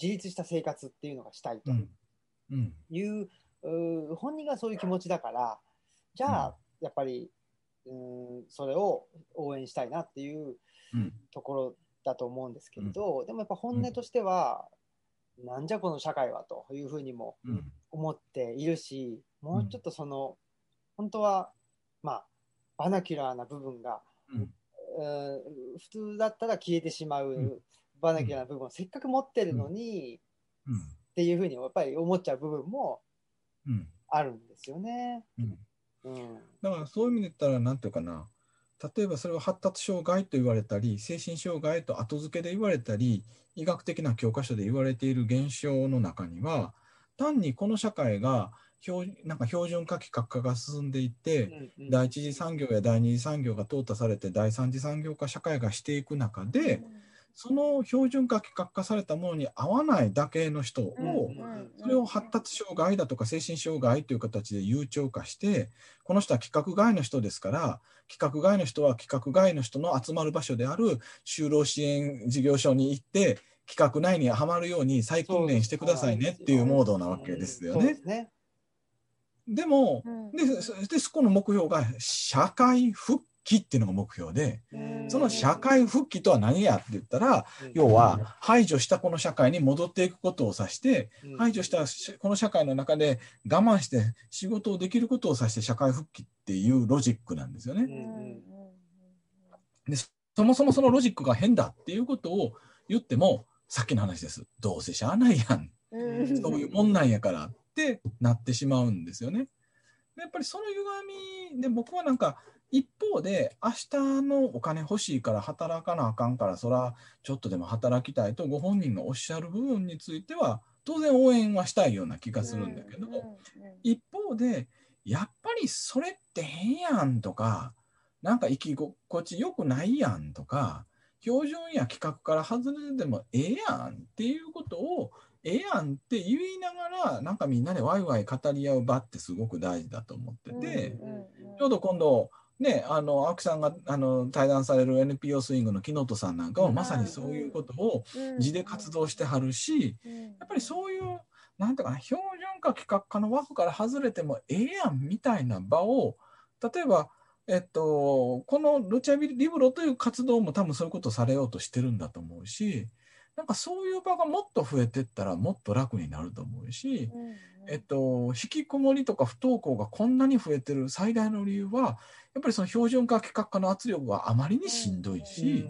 自立した生活っていうのがしたいと。いう、うー本人がそういう気持ちだからじゃあ、やっぱりうーんそれを応援したいなっていううん。ところだと思うんですけれど、でもやっぱ本音としては、なんじゃこの社会はというふうにもうん。思っているしもうちょっとその、本当はまあ vernacular な部分が、うん。うん普通だったら消えてしまう、うん vernacular な部分をせっかく持ってるのに、うん。っていうふうにやっぱり思っちゃう部分もうん。あるんですよね。うん。うんだからそういう意味で言ったら、なんていうかな、例えばそれを発達障害と言われたり、精神障害と後付けで言われたり、医学的な教科書で言われている現象の中には、単にこの社会が標なんか標準化規格化が進んでいって、うんうん第一次産業や第二次産業が淘汰されて第三次産業化社会がしていく中で、その標準化規格化されたものに合わないだけの人を、それを発達障害だとか精神障害という形で悠長化してこの人は規格外の人ですから規格外の人は規格外の人の集まる場所である就労支援事業所に行って規格内にはまるように再訓練してくださいねっていうモードなわけですよねそうで。すね。でもうんでそでそこの目標が社会復帰っていうのが目標でうんその社会復帰とは何やって言ったら要は排除したこの社会に戻っていくことを指してうん排除したしこの社会の中で我慢して仕事をできることを指して社会復帰っていうロジックなんですよね。でそもそもそのロジックが変だっていうことを言ってもさっきの話です。どうせしゃあないやん。うんそういうもんなんやからってなってしまうんですよね。でやっぱりその歪みで僕はなんか一方で明日のお金欲しいから働かなあかんからそらちょっとでも働きたいとご本人がおっしゃる部分については当然応援はしたいような気がするんだけど、一方でやっぱりそれって変やんとかなんか生き心地よくないやんとか標準や規格から外れてもええやんっていうことをええやんって言いながらなんかみんなでワイワイ語り合う場ってすごく大事だと思ってて、ちょうど今度ねあの青木さんがあの対談される NPO スイングの木本さんなんかはまさにそういうことを地で活動してはるし、やっぱりそういう、なんていうかな、標準化規格化の枠から外れてもええやんみたいな場を、例えば、えっと、このルチャビリブロという活動も多分そういうことをされようとしてるんだと思うし、なんかそういう場がもっと増えてったらもっと楽になると思うし、えっと、引きこもりとか不登校がこんなに増えてる最大の理由は、やっぱりその標準化規格化の圧力があまりにしんどいし、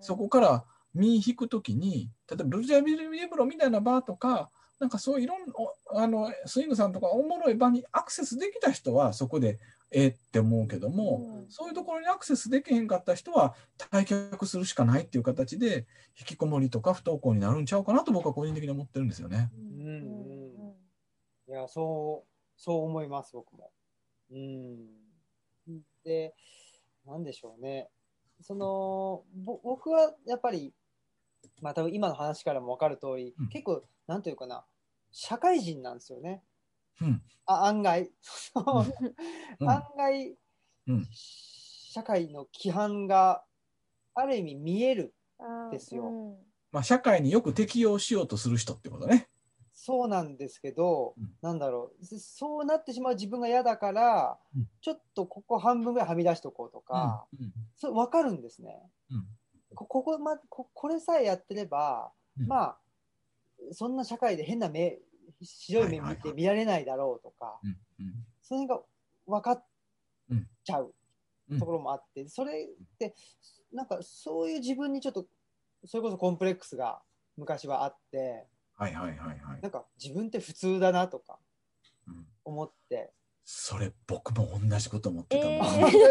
そこから身引くときに、例えばルジャビリブロみたいなバーとか、なんかそういろんなおあのスイングさんとかおもろい場にアクセスできた人はそこでええって思うけども、そういうところにアクセスできへんかった人は退却するしかないっていう形で引きこもりとか不登校になるんちゃうかなと僕は個人的に思ってるんですよね。うんうんいや、そう、そう思います、僕も。うん。で、なんでしょうね。その、ぼ僕はやっぱり、まあ多分今の話からも分かる通り、うん結構、なんというかな、社会人なんですよね。うんあ案外。そううん案外、うん 社会の規範がある意味見える。ですよまあ、社会によく適応しようとする人ってことね。そうなんですけど、うん。なんだろう、そうなってしまう自分が嫌だから、うん。ちょっとここ半分ぐらいはみ出しとこうとか、うん。そう分かるんですね。うん。こここ,、ま、ここれさえやってれば、うん。まあ、そんな社会で変な目、白い目見て見られないだろうとか、その辺が分かっうん。ちゃううん。ところもあって、それって、なんかそういう自分にちょっと、それこそコンプレックスが昔はあって、はいはいはいはい。なんか自分って普通だなとかうん思って。それ僕も同じこと思ってたもん。え本当で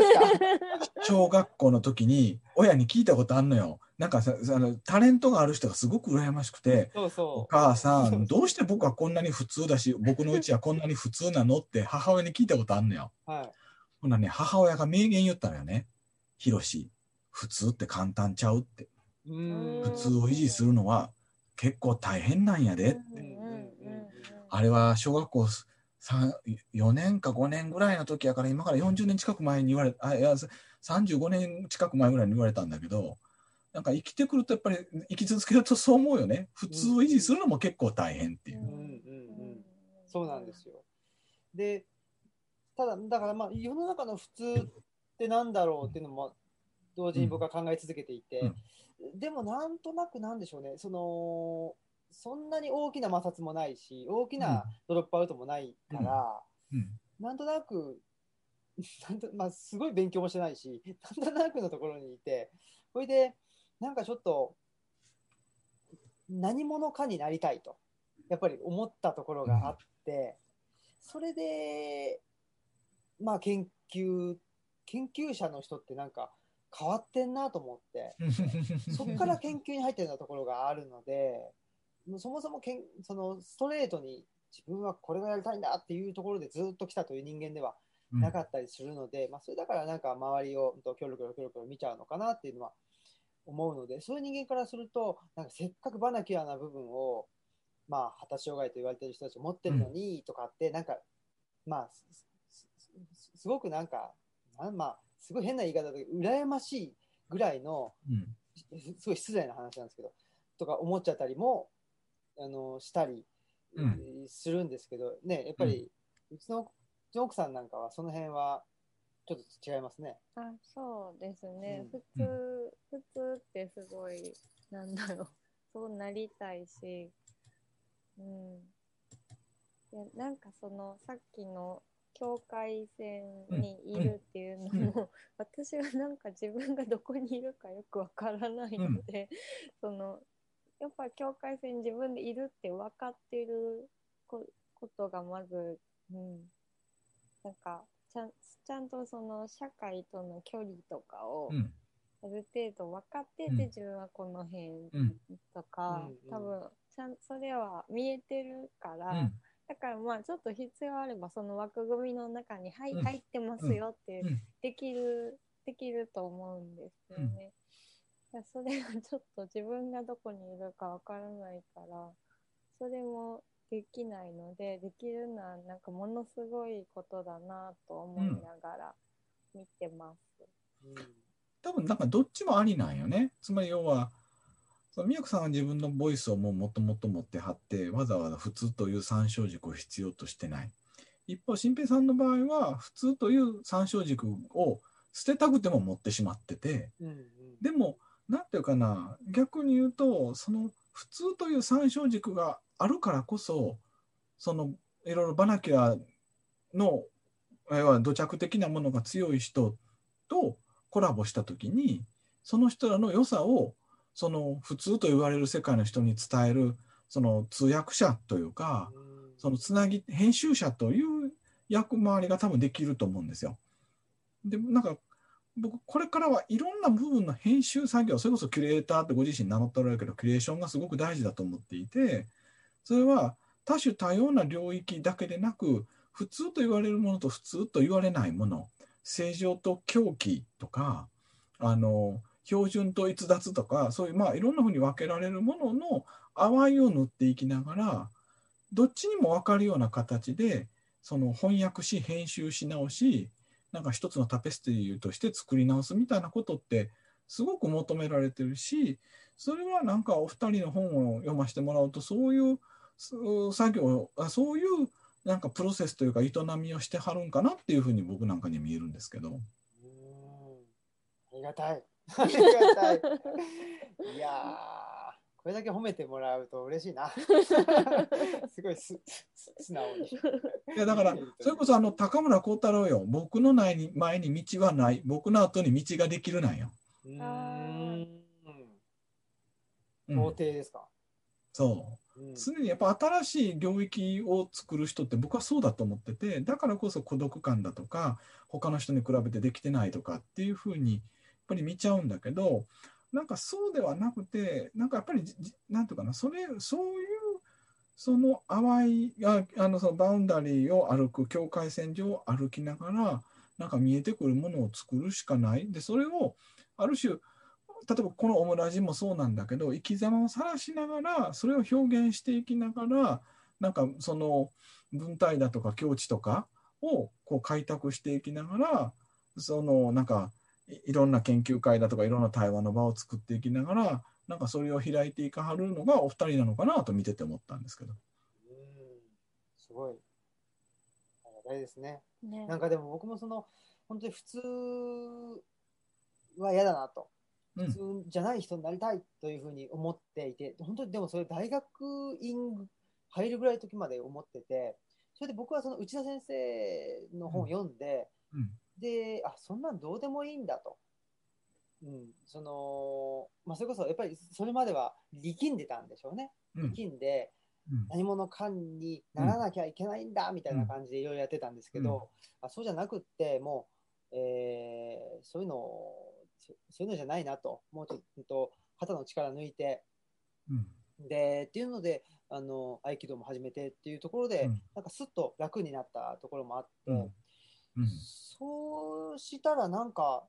すか小学校の時に親に聞いたことあんのよ。なんかさあのタレントがある人がすごく羨ましくて、そうそう。お母さん、どうして僕はこんなに普通だし、僕のうちはこんなに普通なのって母親に聞いたことあんのよ。はい。ほなね、母親が名言言ったのよね。ひろし、普通って簡単ちゃうって。うーん普通を維持するのは結構大変なんやで。あれは小学校3 4年か5年ぐらいの時やから今から40年近く前に言われあいや35年近く前ぐらいに言われたんだけどなんか生きてくるとやっぱり生き続けるとそう思うよね普通を維持するのも結構大変っていう。うんうんうんそうなんですよ。で、ただ、だからまあ、世の中の普通ってなんだろうっていうのも、同時に僕は考え続けていて、でもなんとなくなんでしょうね、その、そんなに大きな摩擦もないし、大きなドロップアウトもないから、うん。なんとなく、なんとまあ、すごい勉強もしてないし、なんとなくのところにいて、それで、なんかちょっと、何者かになりたいと、やっぱり思ったところがあって、それで、まあ、研究、研究者の人ってなんか変わってんなと思って、そこから研究に入ってるようなところがあるので、そもそもけんそのストレートに自分はこれがやりたいんだっていうところでずっと来たという人間ではなかったりするので、まあ、それだからなんか周りをキョロキョロキョロキョロ見ちゃうのかなっていうのは思うので、そういう人間からすると、なんかせっかくバナキュアな部分を、まあ、発達障害と言われてる人たち持ってるのにとかって、なんか、まあ、すごくなんか、なんまあ、すごい変な言い方で、羨ましいぐらいの、うん。すごい失礼な話なんですけど、とか思っちゃったりも、あの、したり、うんえーするんですけど、ね、やっぱり、うちのうちの奥さんなんかは、その辺は、ちょっと違いますね。あそうですね、うん。普通、普通ってすごいなんだろう。そうなりたいしうん。いやなんかそのさっきの境界線にいるっていうのも、私はなんか自分がどこにいるかよくわからないので、そのやっぱり境界線に自分でいるって分かってるこことがまず、うん、なんかちゃんちゃんとその社会との距離とかをうん。ある程度分かってて、うん。自分はこの辺うん。とか、うんうん。多分ちゃんそれは見えてるから、うんだからまあちょっと必要あればその枠組みの中に「はい、うん入ってますよ」ってうんできる、できると思うんですよね。だからそれがちょっと自分がどこにいるかわからないからそれもできないのでできるのはなんかものすごいことだなと思いながら見てます。うん多分なんかどっちもありなんよね。つまり要は、その宮子さんは自分のボイスをもうもともと持ってはって、わざわざ普通という参照軸を必要としてない。一方、新平さんの場合は、普通という参照軸を捨てたくても持ってしまってて、うんうんでも、なんていうかな、逆に言うと、その普通という参照軸があるからこそ、そのいろいろバナキュアの要は土着的なものが強い人とコラボしたときに、その人らの良さを、その普通と言われる世界の人に伝える、その通訳者というか、うんそのつなぎ、編集者という役回りが多分できると思うんですよ。で、なんか、僕、これからはいろんな部分の編集作業、それこそキュレーターってご自身名乗っておられるけど、キュレーションがすごく大事だと思っていて、それは多種多様な領域だけでなく、普通と言われるものと普通と言われないもの、正常と狂気とか、あの、標準と逸脱とか、そういう、まあ、いろんなふうに分けられるものの淡いを塗っていきながら、どっちにも分かるような形で、その翻訳し、編集し直し、なんか一つのタペストリーとして作り直すみたいなことって、すごく求められてるし、それはなんかお二人の本を読ませてもらうと、そういう作業、そういうなんかプロセスというか営みをしてはるんかなっていうふうに僕なんかに見えるんですけど。ありがたい。ありがたい。いやー、これだけ褒めてもらうと嬉しいな。すごいすす素直に。いやだから、それこそあの高村光太郎よ、僕の前に前に道はない、僕の後に道ができるなんよ。うん。うん肯定ですか？そう。うん常にやっぱ新しい領域を作る人って僕はそうだと思っててだからこそ孤独感だとか他の人に比べてできてないとかっていうふうにやっぱり見ちゃうんだけどなんかそうではなくてなんかやっぱりなんていうかなそれそういうその淡いああのそのバウンダリーを歩く境界線上を歩きながらなんか見えてくるものを作るしかない。でそれをある種例えばこのオムラジもそうなんだけど生き様を晒しながらそれを表現していきながらなんかその文体だとか境地とかをこう開拓していきながらそのなんかいいろんな研究会だとかいろんな対話の場を作っていきながらなんかそれを開いていかはるのがお二人なのかなと見てて思ったんですけど。うんすごい。ありがたいですね。ねなんかでも僕もその、本当に普通は嫌だなと。うん普通じゃない人になりたいというふうに思っていて、本当にでもそれ大学院入るぐらいの時まで思ってて、それで僕はその内田先生の本を読んで、うんで、あ、そんなんどうでもいいんだと。うん、その、まあ、それこそやっぱりそれまでは力んでたんでしょうね。うん。力んで、うん。何者かにならなきゃいけないんだみたいな感じでいろいろやってたんですけど、あそうじゃなくってもう、えーそういうのをそそういうのじゃないなと。もうちょっと肩の力抜いてうん。でっていうのであの合気道も始めてっていうところで、うん。なんかすっと楽になったところもあって、うん。うんそうしたらなんか、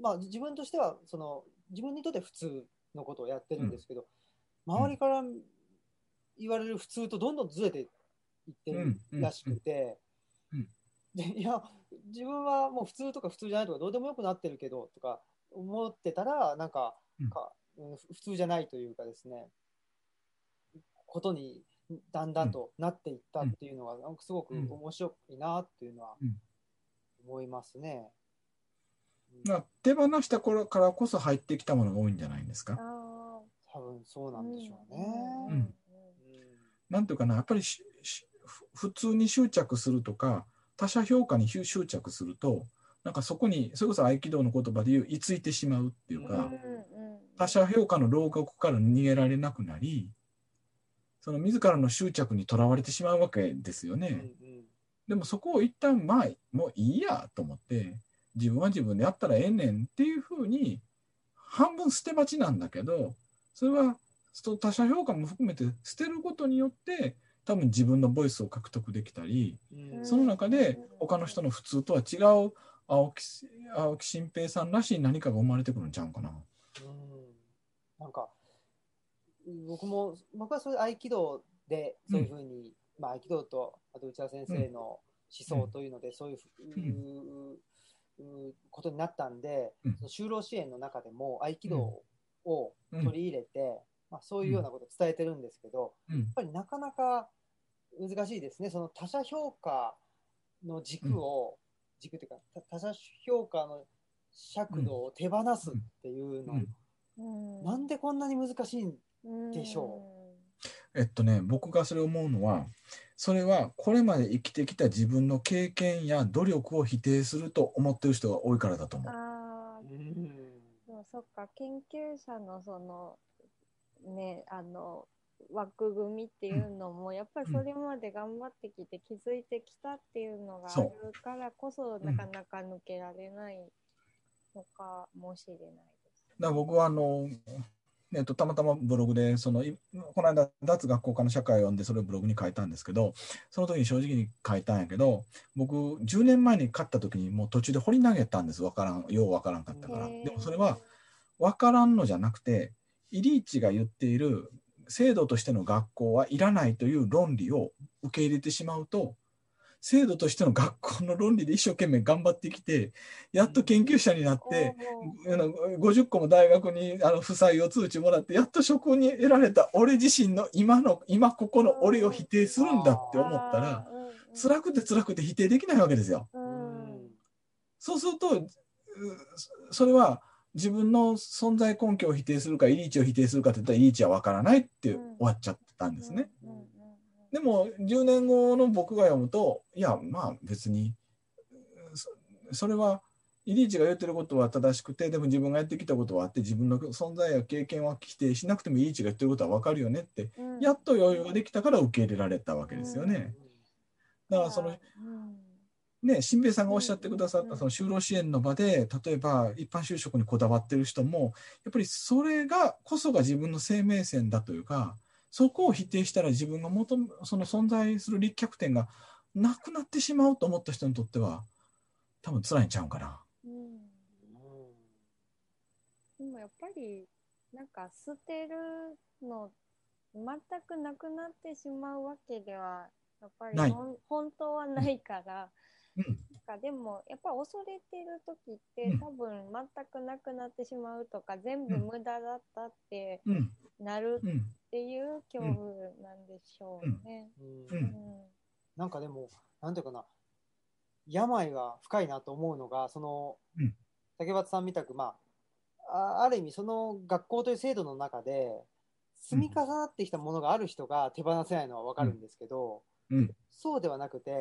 まあ、自分としてはその自分にとって普通のことをやってるんですけど、周りから言われる普通とどんどんずれていってるらしくて、うん。うん。でいや自分はもう普通とか普通じゃないとかどうでもよくなってるけどとか思ってたらなんか,、うん。かうん普通じゃないというかですねことにだんだんとなっていったっていうのが、なんかすごく面白いなっていうのはうん思いますね。まあ手放した頃からこそ入ってきたものが多いんじゃないんですか？あ多分そうーなんでしょうね。うんうんなんていうかなやっぱりししふ普通に執着するとか他者評価に執執着するとなんかそこにそれこそ合気道の言葉で言う居ついてしまうっていうか、うんうんうん他者評価の牢獄から逃げられなくなりその自らの執着にとらわれてしまうわけですよね。うんうんでもそこを一旦まあもういいやと思って自分は自分でやったらええねんっていうふうに半分捨てがちなんだけどそれは他者評価も含めて捨てることによって多分自分のボイスを獲得できたりうん。その中で他の人の普通とは違う青木青木新平さんらしい何かが生まれてくるんちゃうかな。うん。なんか僕も僕はそういう合気道でそういうふうに、まあ合気道とあと内田先生の思想というので、そういうううことになったんで、うん。その就労支援の中でも合気道をうん取り入れて、まあ、そういうようなことを伝えてるんですけど、うん。やっぱりなかなか難しいですね。その他者評価の軸を、軸というか、た他者評価の尺度を手放すっていうの、うん。うん。なんでこんなに難しいんでしょえっとね僕がそれ思うのはそれはこれまで生きてきた自分の経験や努力を否定すると思ってる人が多いからだと思う。あう。ーうんでもそっか研究者のそのねあの枠組みっていうのも、やっぱりそれまで頑張ってきて気づいてきたっていうのがあるからこそなかなか抜けられないのかもしれないです。だから僕はあの、えっと、たまたまブログでそのいこの間脱学校科の社会を読んでそれをブログに書いたんですけどその時に正直に書いたんやけど僕10年前に勝った時にもう途中で掘り投げたんです。わからんようわからんかったから。でもそれはわからんのじゃなくてイリーチが言っている制度としての学校はいらないという論理を受け入れてしまうと制度としての学校の論理で一生懸命頑張ってきてやっと研究者になって、あの50個も大学にあの不採用通知もらってやっと職に得られた俺自身の今の今ここの俺を否定するんだって思ったら辛くて辛くて否定できないわけですよ。うん。そうするとうそれは自分の存在根拠を否定するかイリーチを否定するかって言ったらイリーチは分からないって終わっちゃったんですね。うん。うん。うんでも10年後の僕が読むといやまあ別にそそれはイリーチが言ってることは正しくてでも自分がやってきたことはあって自分の存在や経験は否定しなくてもイリーチが言ってることは分かるよねってうん。やっと余裕ができたから受け入れられたわけですよね。だからそのうん。ね、新兵衛さんがおっしゃってくださっうんたその就労支援の場で例えば一般就職にこだわってる人もやっぱりそれがこそが自分の生命線だというかそこを否定したら自分が求めその存在する立脚点がなくなってしまうと思った人にとっては多分辛いんちゃうかな。うん。でもやっぱりなんか捨てるの全くなくなってしまうわけではやっぱり本当はないから、うん。だかでもやっぱ恐れてる時って、うん。多分全くなくなってしまうとか全部うん。無駄だったってうん。なるうんっていう恐怖なんでしょうね。うん。うん。うん。なんかでも、なんていうかな、病が深いなと思うのが、その、うん。竹俣さんみたく、まあ、あある意味、その学校という制度の中で、積み重なってきたものがある人が手放せないのはわかるんですけど、うん。そうではなくて、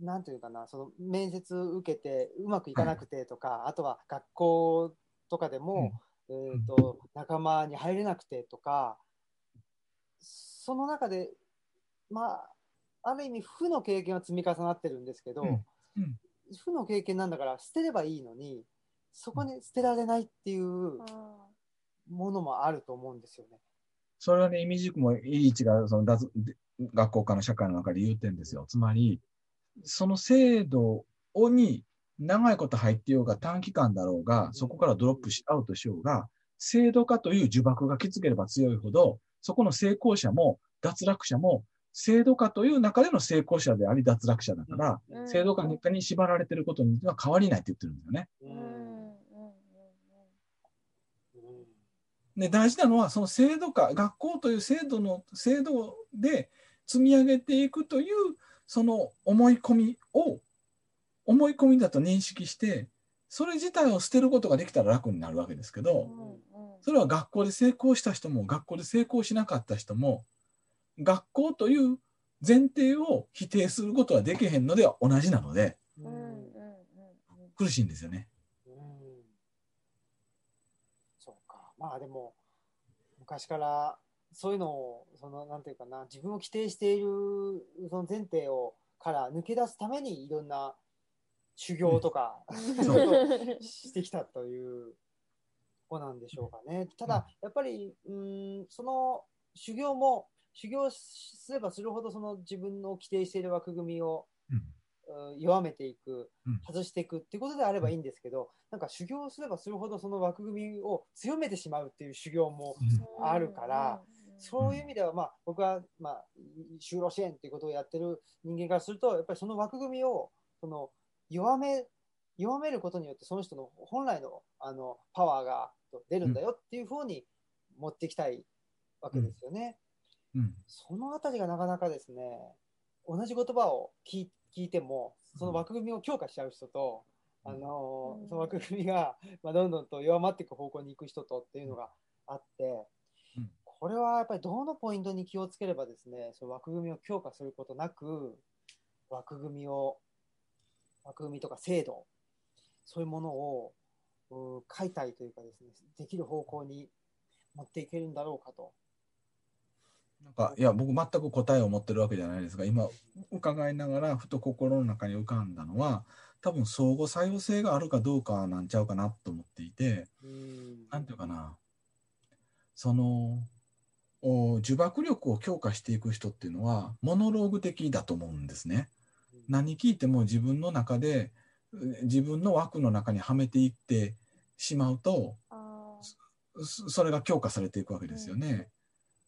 なんていうかな、その面接受けてうまくいかなくてとか、あとは学校とかでも、えー、と仲間に入れなくてとか、その中で、まあ、ある意味、負の経験は積み重なってるんですけど、うんうん負の経験なんだから捨てればいいのに、そこに捨てられないっていうあものもあると思うんですよね。それはね、意味軸もいい違がその脱学校化の社会の中で言ってるんですよ。つまり、その制度をに長いこと入っていようが短期間だろうが、そこからドロップしアウトしようが、制度化という呪縛がきつければ強いほど、そこの成功者も脱落者も、制度化という中での成功者であり脱落者だから、うん。制度化に縛られていることには変わりないって言ってるんですよね。で、大事なのは、その制度化、学校という制度の、制度で積み上げていくという、その思い込みを、思い込みだと認識して、それ自体を捨てることができたら楽になるわけですけど、うんそれは学校で成功した人も、学校で成功しなかった人も、学校という前提を否定することはできへんのでは同じなので、苦しいんですよね。うんそうか。まあでも、昔からそういうのを、その、なんていうかな、自分を規定している、その前提を、から抜け出すためにいろんな修行とか、うん してきたという子なんでしょうかね。ただ、やっぱり、うん、その修行も、修行すればするほど、その自分の規定している枠組みを、うん。うん弱めていくうん、外していくっていうことであればいいんですけど、なんか修行すればするほどその枠組みを強めてしまうっていう修行も、あるからそういう意味では、まあ、僕は、まあ、就労支援っていうことをやってる人間からすると、やっぱりその枠組みをその弱め、弱めることによって、その人の本来のあのパワーが出るんだよっていうふうに持っていきたいわけですよね。うん。そのあたりがなかなかですね、同じ言葉を聞い聞いても、その枠組みを強化しちゃう人と、うんあのうんその枠組みが、まあ、どんどんと弱まっていく方向に行く人とっていうのがあって、うんこれはやっぱりどのポイントに気をつければですね、その枠組みを強化することなく、枠組みを、枠組みとか制度、そういうものをう解体というかですね、できる方向に持っていけるんだろうかと。なんかいや僕全く答えを持ってるわけじゃないですが今伺いながらふと心の中に浮かんだのは多分相互作用性があるかどうかなんちゃうかなと思っていてうんなんていうかなそのお呪縛力を強化していく人っていうのはモノローグ的だと思うんですね。何聞いても自分の中でう自分の枠の中にはめていってしまうとあそそれが強化されていくわけですよね。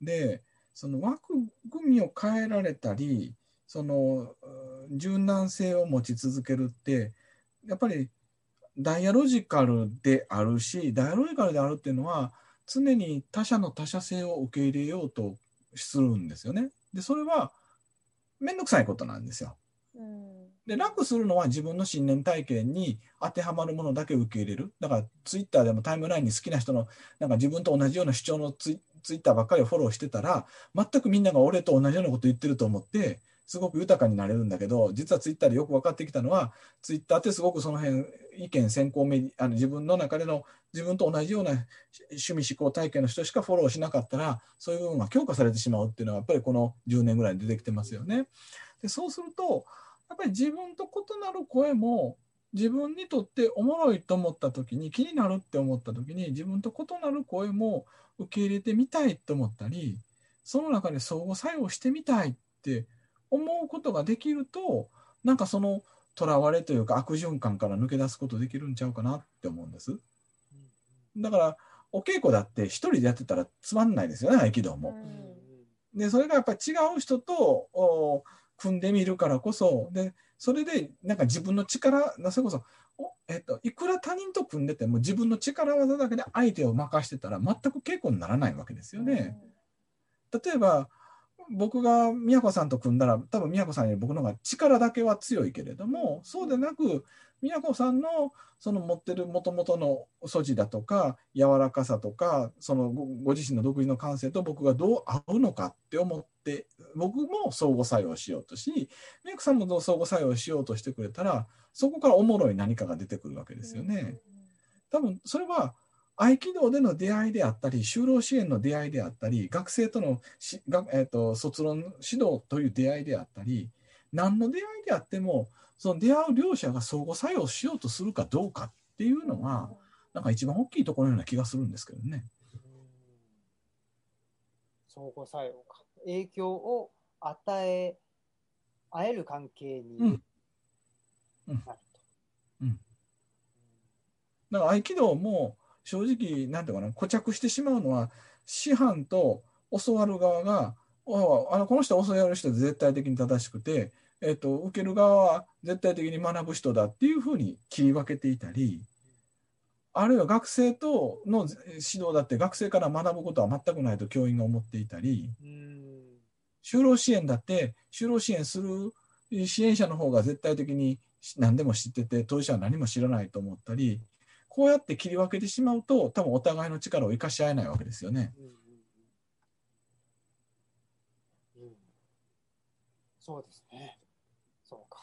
でその枠組みを変えられたりそのうん柔軟性を持ち続けるってやっぱりダイアロジカルであるしダイアロジカルであるっていうのは常に他者の他者性を受け入れようとするんですよね。でそれは面倒くさいことなんですよ。ーうんで楽するのは自分の信念体系に当てはまるものだけ受け入れるだからツイッターでもタイムラインに好きな人のなんか自分と同じような主張のツイツイッターばっかりをフォローしてたら全くみんなが俺と同じようなこと言ってると思ってすごく豊かになれるんだけど実はツイッターでよく分かってきたのはツイッターってすごくその辺意見先行メあの自分の中での自分と同じような趣味思考体系の人しかフォローしなかったらそういう部分が強化されてしまうっていうのはやっぱりこの10年ぐらいで出てきてますよね。でそうするとやっぱり自分と異なる声も自分にとっておもろいと思った時に気になるって思った時に自分と異なる声も受け入れてみたいと思ったりその中で相互作用してみたいって思うことができるとなんかそのとらわれというか悪循環から抜け出すことできるんちゃうかなって思うんです。だからお稽古だって一人でやってたらつまんないですよね合気道も。うんでそれがやっぱり違う人とお組んでみるからこそでそれでなんか自分の力それこそおえっと、いくら他人と組んでても自分の力技だけで相手を任してたら全く稽古にならないわけですよね。例えば僕が宮子さんと組んだら多分宮子さんより僕の方が力だけは強いけれどもそうでなく宮子さんのその持ってるもともとの素地だとか柔らかさとかそのごご自身の独自の感性と僕がどう合うのかって思って僕も相互作用しようとし宮子さんもどう相互作用しようとしてくれたらそこからおもろい何かが出てくるわけですよね。多分それは合気道での出会いであったり就労支援の出会いであったり学生とのし、えー、と卒論指導という出会いであったり何の出会いであってもその出会う両者が相互作用しようとするかどうかっていうのがなんか一番大きいところのような気がするんですけどね。相互作用か。影響を与え合える関係にうんなると。だから合気道も正直なんていうかな固着してしまうのは師範と教わる側がああのこの人は教わる人で絶対的に正しくて、えっと受ける側は絶対的に学ぶ人だっていうふうに切り分けていたりあるいは学生との指導だって学生から学ぶことは全くないと教員が思っていたり就労支援だって就労支援する支援者の方が絶対的に何でも知ってて当事者は何も知らないと思ったりこうやって切り分けてしまうと多分お互いの力を生かし合えないわけですよね。そうですね。そうか。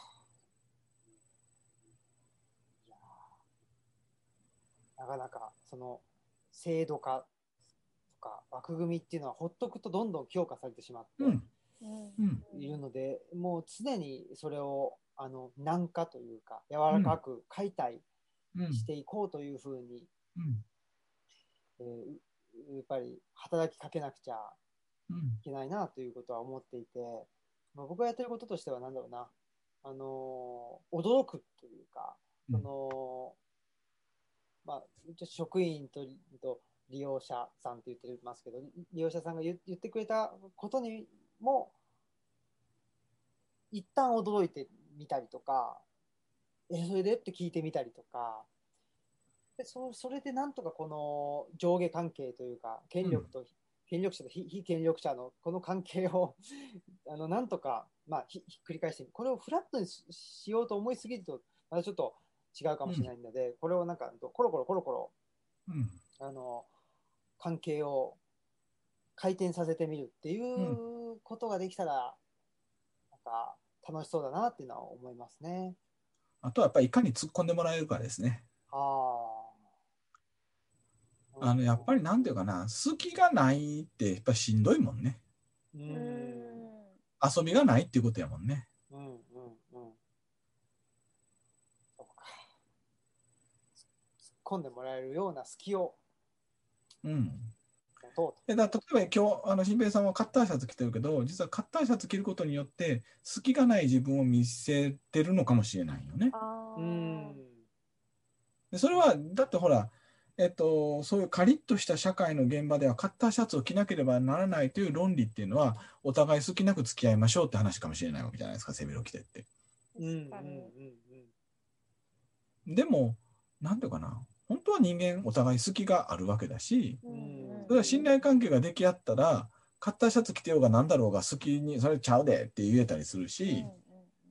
いやーなかなかその制度化とか枠組みっていうのはほっとくとどんどん強化されてしまって、うん。うん。いるので、もう常にそれをあの軟化というか柔らかく解体うん。していこうというふうに、うん。えーやっぱり働きかけなくちゃうんいけないなということは思っていて、まあ、僕がやってることとしては何だろうな、あのー驚くというか、うん。そのまあ、一応職員とと利用者さんって言ってますけど利用者さんが言言ってくれたことにも一旦驚いてみたりとかえそれでって聞いてみたりとかでそそれでなんとかこの上下関係というか権力と、権力者と非非権力者のこの関係を あのなんとか、まあ、ひひっくり返してこれをフラットにししようと思いすぎるとまたちょっと違うかもしれないので、これをなんかコロコロコロコロうんあの関係を回転させてみるっていうことができたら、なんか楽しそうだなっていうのは思いますね。あとはやっぱりいかに突っ込んでもらえるかですね。ああ。あのやっぱりなんていうかな好きがないってやっぱりしんどいもんね。う。うんん遊びがないっていうことやもんね。うんうんうん。そうか。突っ込んでもらえるような隙をうん。持とうと。でだから例えば今日あの新平さんはカッターシャツ着てるけど実はカッターシャツ着ることによって隙がない自分を見せてるのかもしれないよね。あーうん。でそれはだってほら、えっと、そういうカリッとした社会の現場ではカッターシャツを着なければならないという論理っていうのはお互い好きなく付き合いましょうって話かもしれないわけじゃないですか背広着てって。うんうんうんうん。でもなんていうかな本当は人間お互い好きがあるわけだしうん。それは信頼関係が出来合ったらカッターシャツ着てようが何だろうが好きにそれちゃうでって言えたりするし、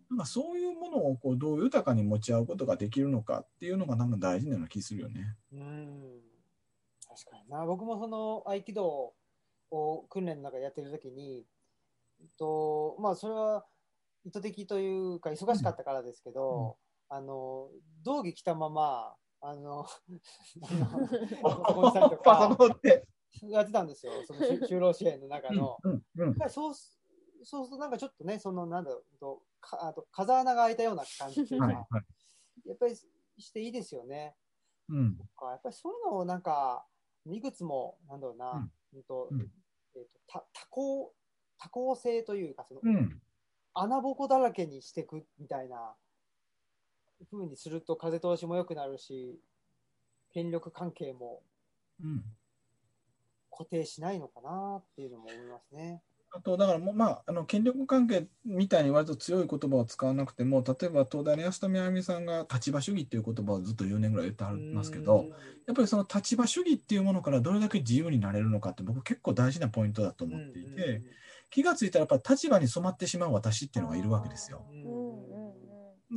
なんかそういうものをこうどう豊かに持ち合うことができるのかっていうのがなんか大事なような気するよね。うん。確かにな。僕もその合気道を訓練の中でやってる時に、えっとまあ、それは意図的というか忙しかったからですけど、あの道着着たままあの パソコンした。やってたんですよ。その就 就労支援の中の。やっぱりそうすそうするとなんかちょっとねそのなんだろうとかあと風穴が開いたような感じというか、はいはい。やっぱりしていいですよね。うん。かやっぱりそういうのをなんかいくつもなんだろうな、うん。うんとうん。えー、と多多項多項性というかその、うん。穴ぼこだらけにしていくみたいな風にすると風通しも良くなるし権力関係もうん固定しないのかなっていうのも思いますね。あと、だからもう、まあ、あの権力関係みたいに割と強い言葉を使わなくても、例えば東大の安富あゆみさんが立場主義っていう言葉をずっと10年ぐらい言ってはりますけど、やっぱりその立場主義っていうものからどれだけ自由になれるのかって僕結構大事なポイントだと思っていて、気がついたらやっぱり立場に染まってしまう私っていうのがいるわけですよ。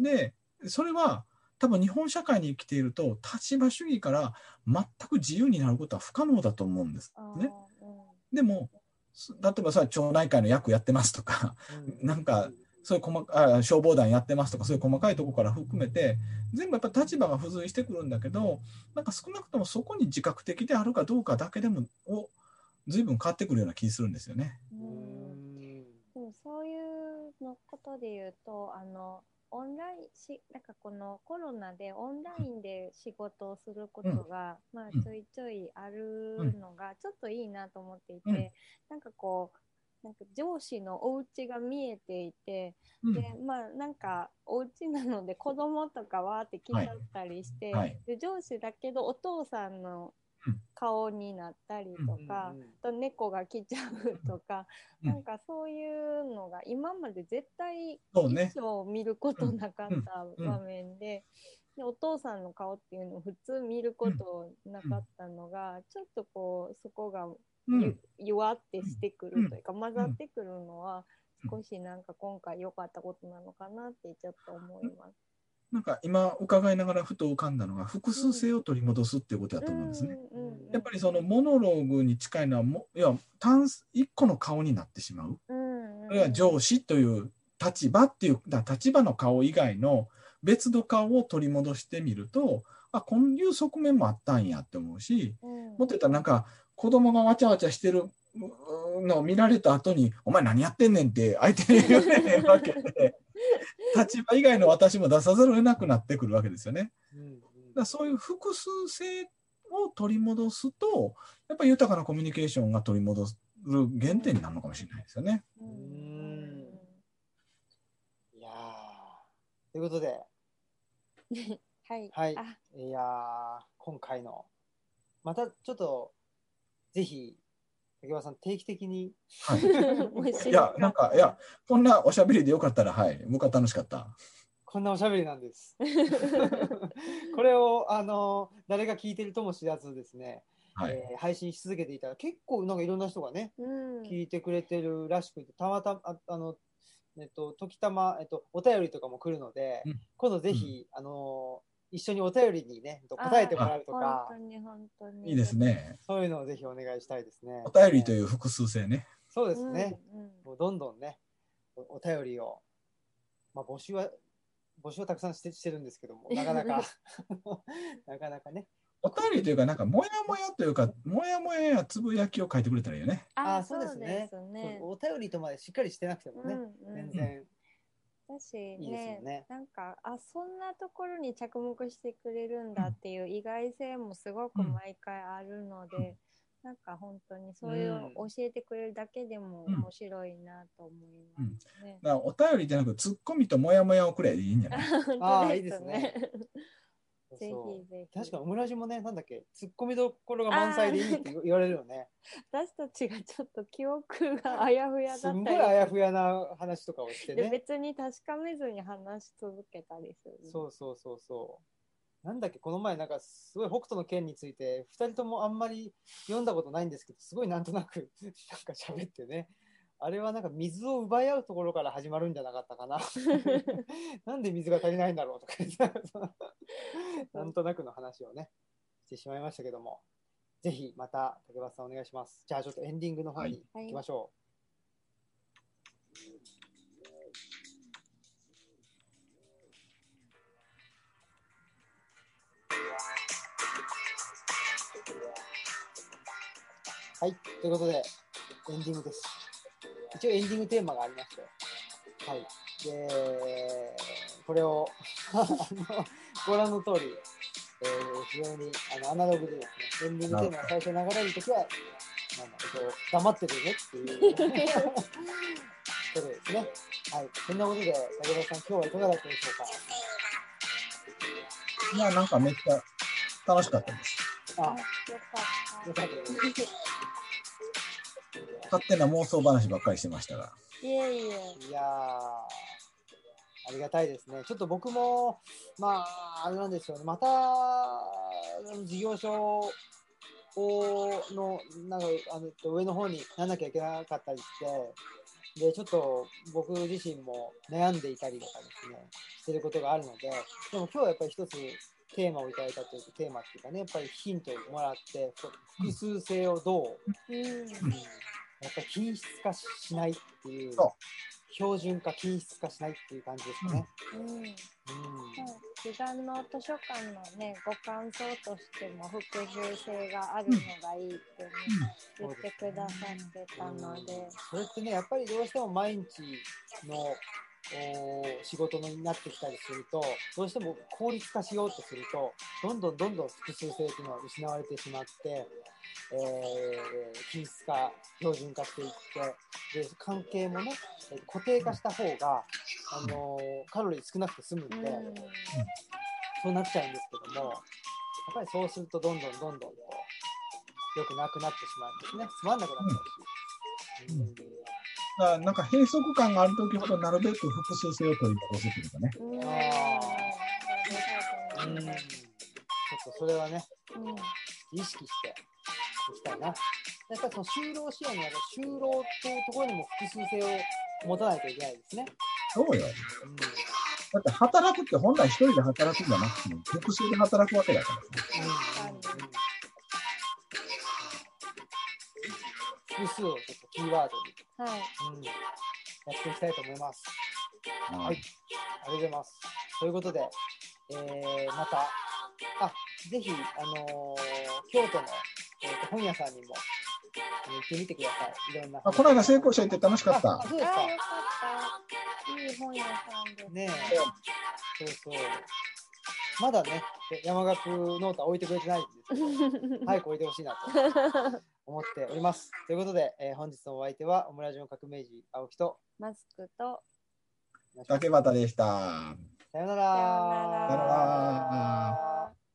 で、それは多分日本社会に生きていると立場主義から全く自由になることは不可能だと思うんですね。うんでも、す例えばさ、町内会の役やってますとか、なんかそういう細かあ消防団やってますとか、そういう細かいところから含めて、全部やっぱ立場が付随してくるんだけど、なんか少なくともそこに自覚的であるかどうかだけでも、を随分変わってくるような気するんですよね。ううんんでもそういうのことで言うとあのオンラインしなんかこのコロナでオンラインで仕事をすることが、まあうん。ちょいちょいあるのがちょっといいなと思っていて、うん。なんかこうなんか上司のお家が見えていて、うん。でまあなんかお家なので子供とかわーって来ちゃったりして、はい。で上司だけどお父さんのうん顔になったりとか、と猫が来ちゃうとか、うん。なんかそういうのが今まで絶対そうね。一生見ることなかったうん場面で,、でお父さんの顔っていうのを普通見ることなかったのが、ちょっとこうそこが弱ってしてくるというか、混ざってくるのは少しなんか今回良かったことなのかなってちょっと思います。なんか今伺いながらふと浮かんだのが複数性を取り戻すっていうことだと思うんですね。やっぱりそのモノローグに近いのはもいや単一個の顔になってしまう。うんうんあるいは上司という立場っていうだ立場の顔以外の別の顔を取り戻してみるとあこういう側面もあったんやって思うしうんもっと言ったらなんか子供がわちゃわちゃしてるうのを見られた後に「お前何やってんねん」って相手に言われへんわけで 立場以外の私も出さざるを得なくなってくるわけですよね。うんだからそういう複数性を取り戻すとやっぱり豊かなコミュニケーションが取り戻る原点になるのかもしれないですよね。いやー。ということで、はい。はい。あ。いやー今回の、またちょっと、ぜひ、竹川さん、定期的に、はい いや、なんか、いや、こんなおしゃべりでよかったら、はい、僕は楽しかった。こんなおしゃべりなんです。これを、あの、誰が聞いてるとも知らずですね、はい。えー配信し続けていたら、結構なんかいろんな人がね、うん。聞いてくれてるらしくて、たまたま、ああの、えっと、時たま、えっと、お便りとかも来るので、うん今度ぜひ、あの、一緒にお便りにね、答えてもらうと本か当、に本当に。いいです。ね。そういうのをぜひお願いしたいですね。お便りという複数性ね。そうですね。うんうんもうどんどんね、おお便りを、まあ、募集は、募集はたくさんしてしてるんですけども、なかなか、なかなかね。お便りというか、なんか、もやもやというか、もやもややつぶやきを書いてくれたらいいよね。あ、あそうですね。お便りとまでしっかりしてなくてもね、うんうん全然だしいいですよねね。なんかあそんなところに着目してくれるんだっていう意外性もすごくうん毎回あるので、なんか本当にそういう教えてくれるだけでもうん面白いなと思いますね。だからお便りじゃなく、ツッコミともやもやをくれでいいんじゃない？本あ当ーいいですね。ぜひぜひ。確かにオムラジもね、なんだっけ、ツッコミどころが満載でいいって言われるよね。私たちがちょっと記憶があやふやだったりすんごいあやふやな話とかをしてでね。別に確かめずに話し続けたりする。そうそうそうそう。なんだっけ、この前、なんかすごい北斗の剣について、二人ともあんまり読んだことないんですけど、すごいなんとなく、なんか喋ってね。あれはなんか水を奪い合うところから始まるんじゃなかったかな。なんで水が足りないんだろうとか言ってなんとなくの話をね、してしまいましたけども。ぜひまた竹橋さんお願いします。じゃあちょっとエンディングの方に行きましょう。はい、ということで、エンディングです。一応エンディングテーマがありまして、はい。で、これを ご覧の通り、えー非常にあのアナログでですね、エンディングテーマが最初流れるときは、なんだえっと黙ってるねっていう ことですね。はい。そんなことで、竹林さん、今日はいかがだったでしょうか？いや、なんかめっちゃ楽しかったです。あ、あよかった。よかったです。勝手な妄想話ばっかりしてましたが。いえいえ。いやー、ありがたいですね。ちょっと僕も、まあ、あれなんですよね。また、事業所をの、なんか、あの上の方になんなきゃいけなかったりして、で、ちょっと僕自身も悩んでいたりとかですね、してることがあるので、でも今日はやっぱり一つテーマをいただいたというか、テーマっていうかね、やっぱりヒントをもらって、複数性をどう、うん。うんやっぱり均質化しないっていうそ、標準化、均質化しないっていう感じですかね。うん。うん。の図書館のね、ご感想としても複数性があるのがいいって、ね言ってくださってたので、それってね、やっぱりどうしても毎日のお仕事になってきたりすると、どうしても効率化しようとすると、どんどんどんどん複数性っていうのは失われてしまって、えー均質化、標準化していって、で関係もね、えー固定化した方が、あのーカロリー少なくて済むんで、うん。そうなっちゃうんですけども、やっぱりそうするとどんどんどんどんこう良くなくなってしまうんですね。つまんなくなっちゃうし。うんだからなんか閉塞感があるときほどなるべく複数性を取り戻すというかね。うん。あうん、ちょっとそれはね、うん。意識していきたいな。やっぱりその就労支援には就労というところにも複数性を持たないといけないですね。そうよ。うんだって働くって本来一人で働くんじゃなくても複数で働くわけだからさ。うんうんうん複数をちょっとキーワードに、はい。うん、やっていきたいと思います。ははいい。ありがとうございます。ということで、えー、また、あ、ぜひ、あのー京都の、えーと本屋さんにも、行ってみてください。いろんな。あこの間成功者行って楽しかったああ。そうですかった。いい本屋さんです。ねえ。そうそう。まだね、山岳ノートは置いてくれてないんですけど、早く置いてほしいなと思っております。ということで、えー本日のお相手は、オムラジオ革命児青木と、マスクと、竹俣でした。さようなら。さようならさようなら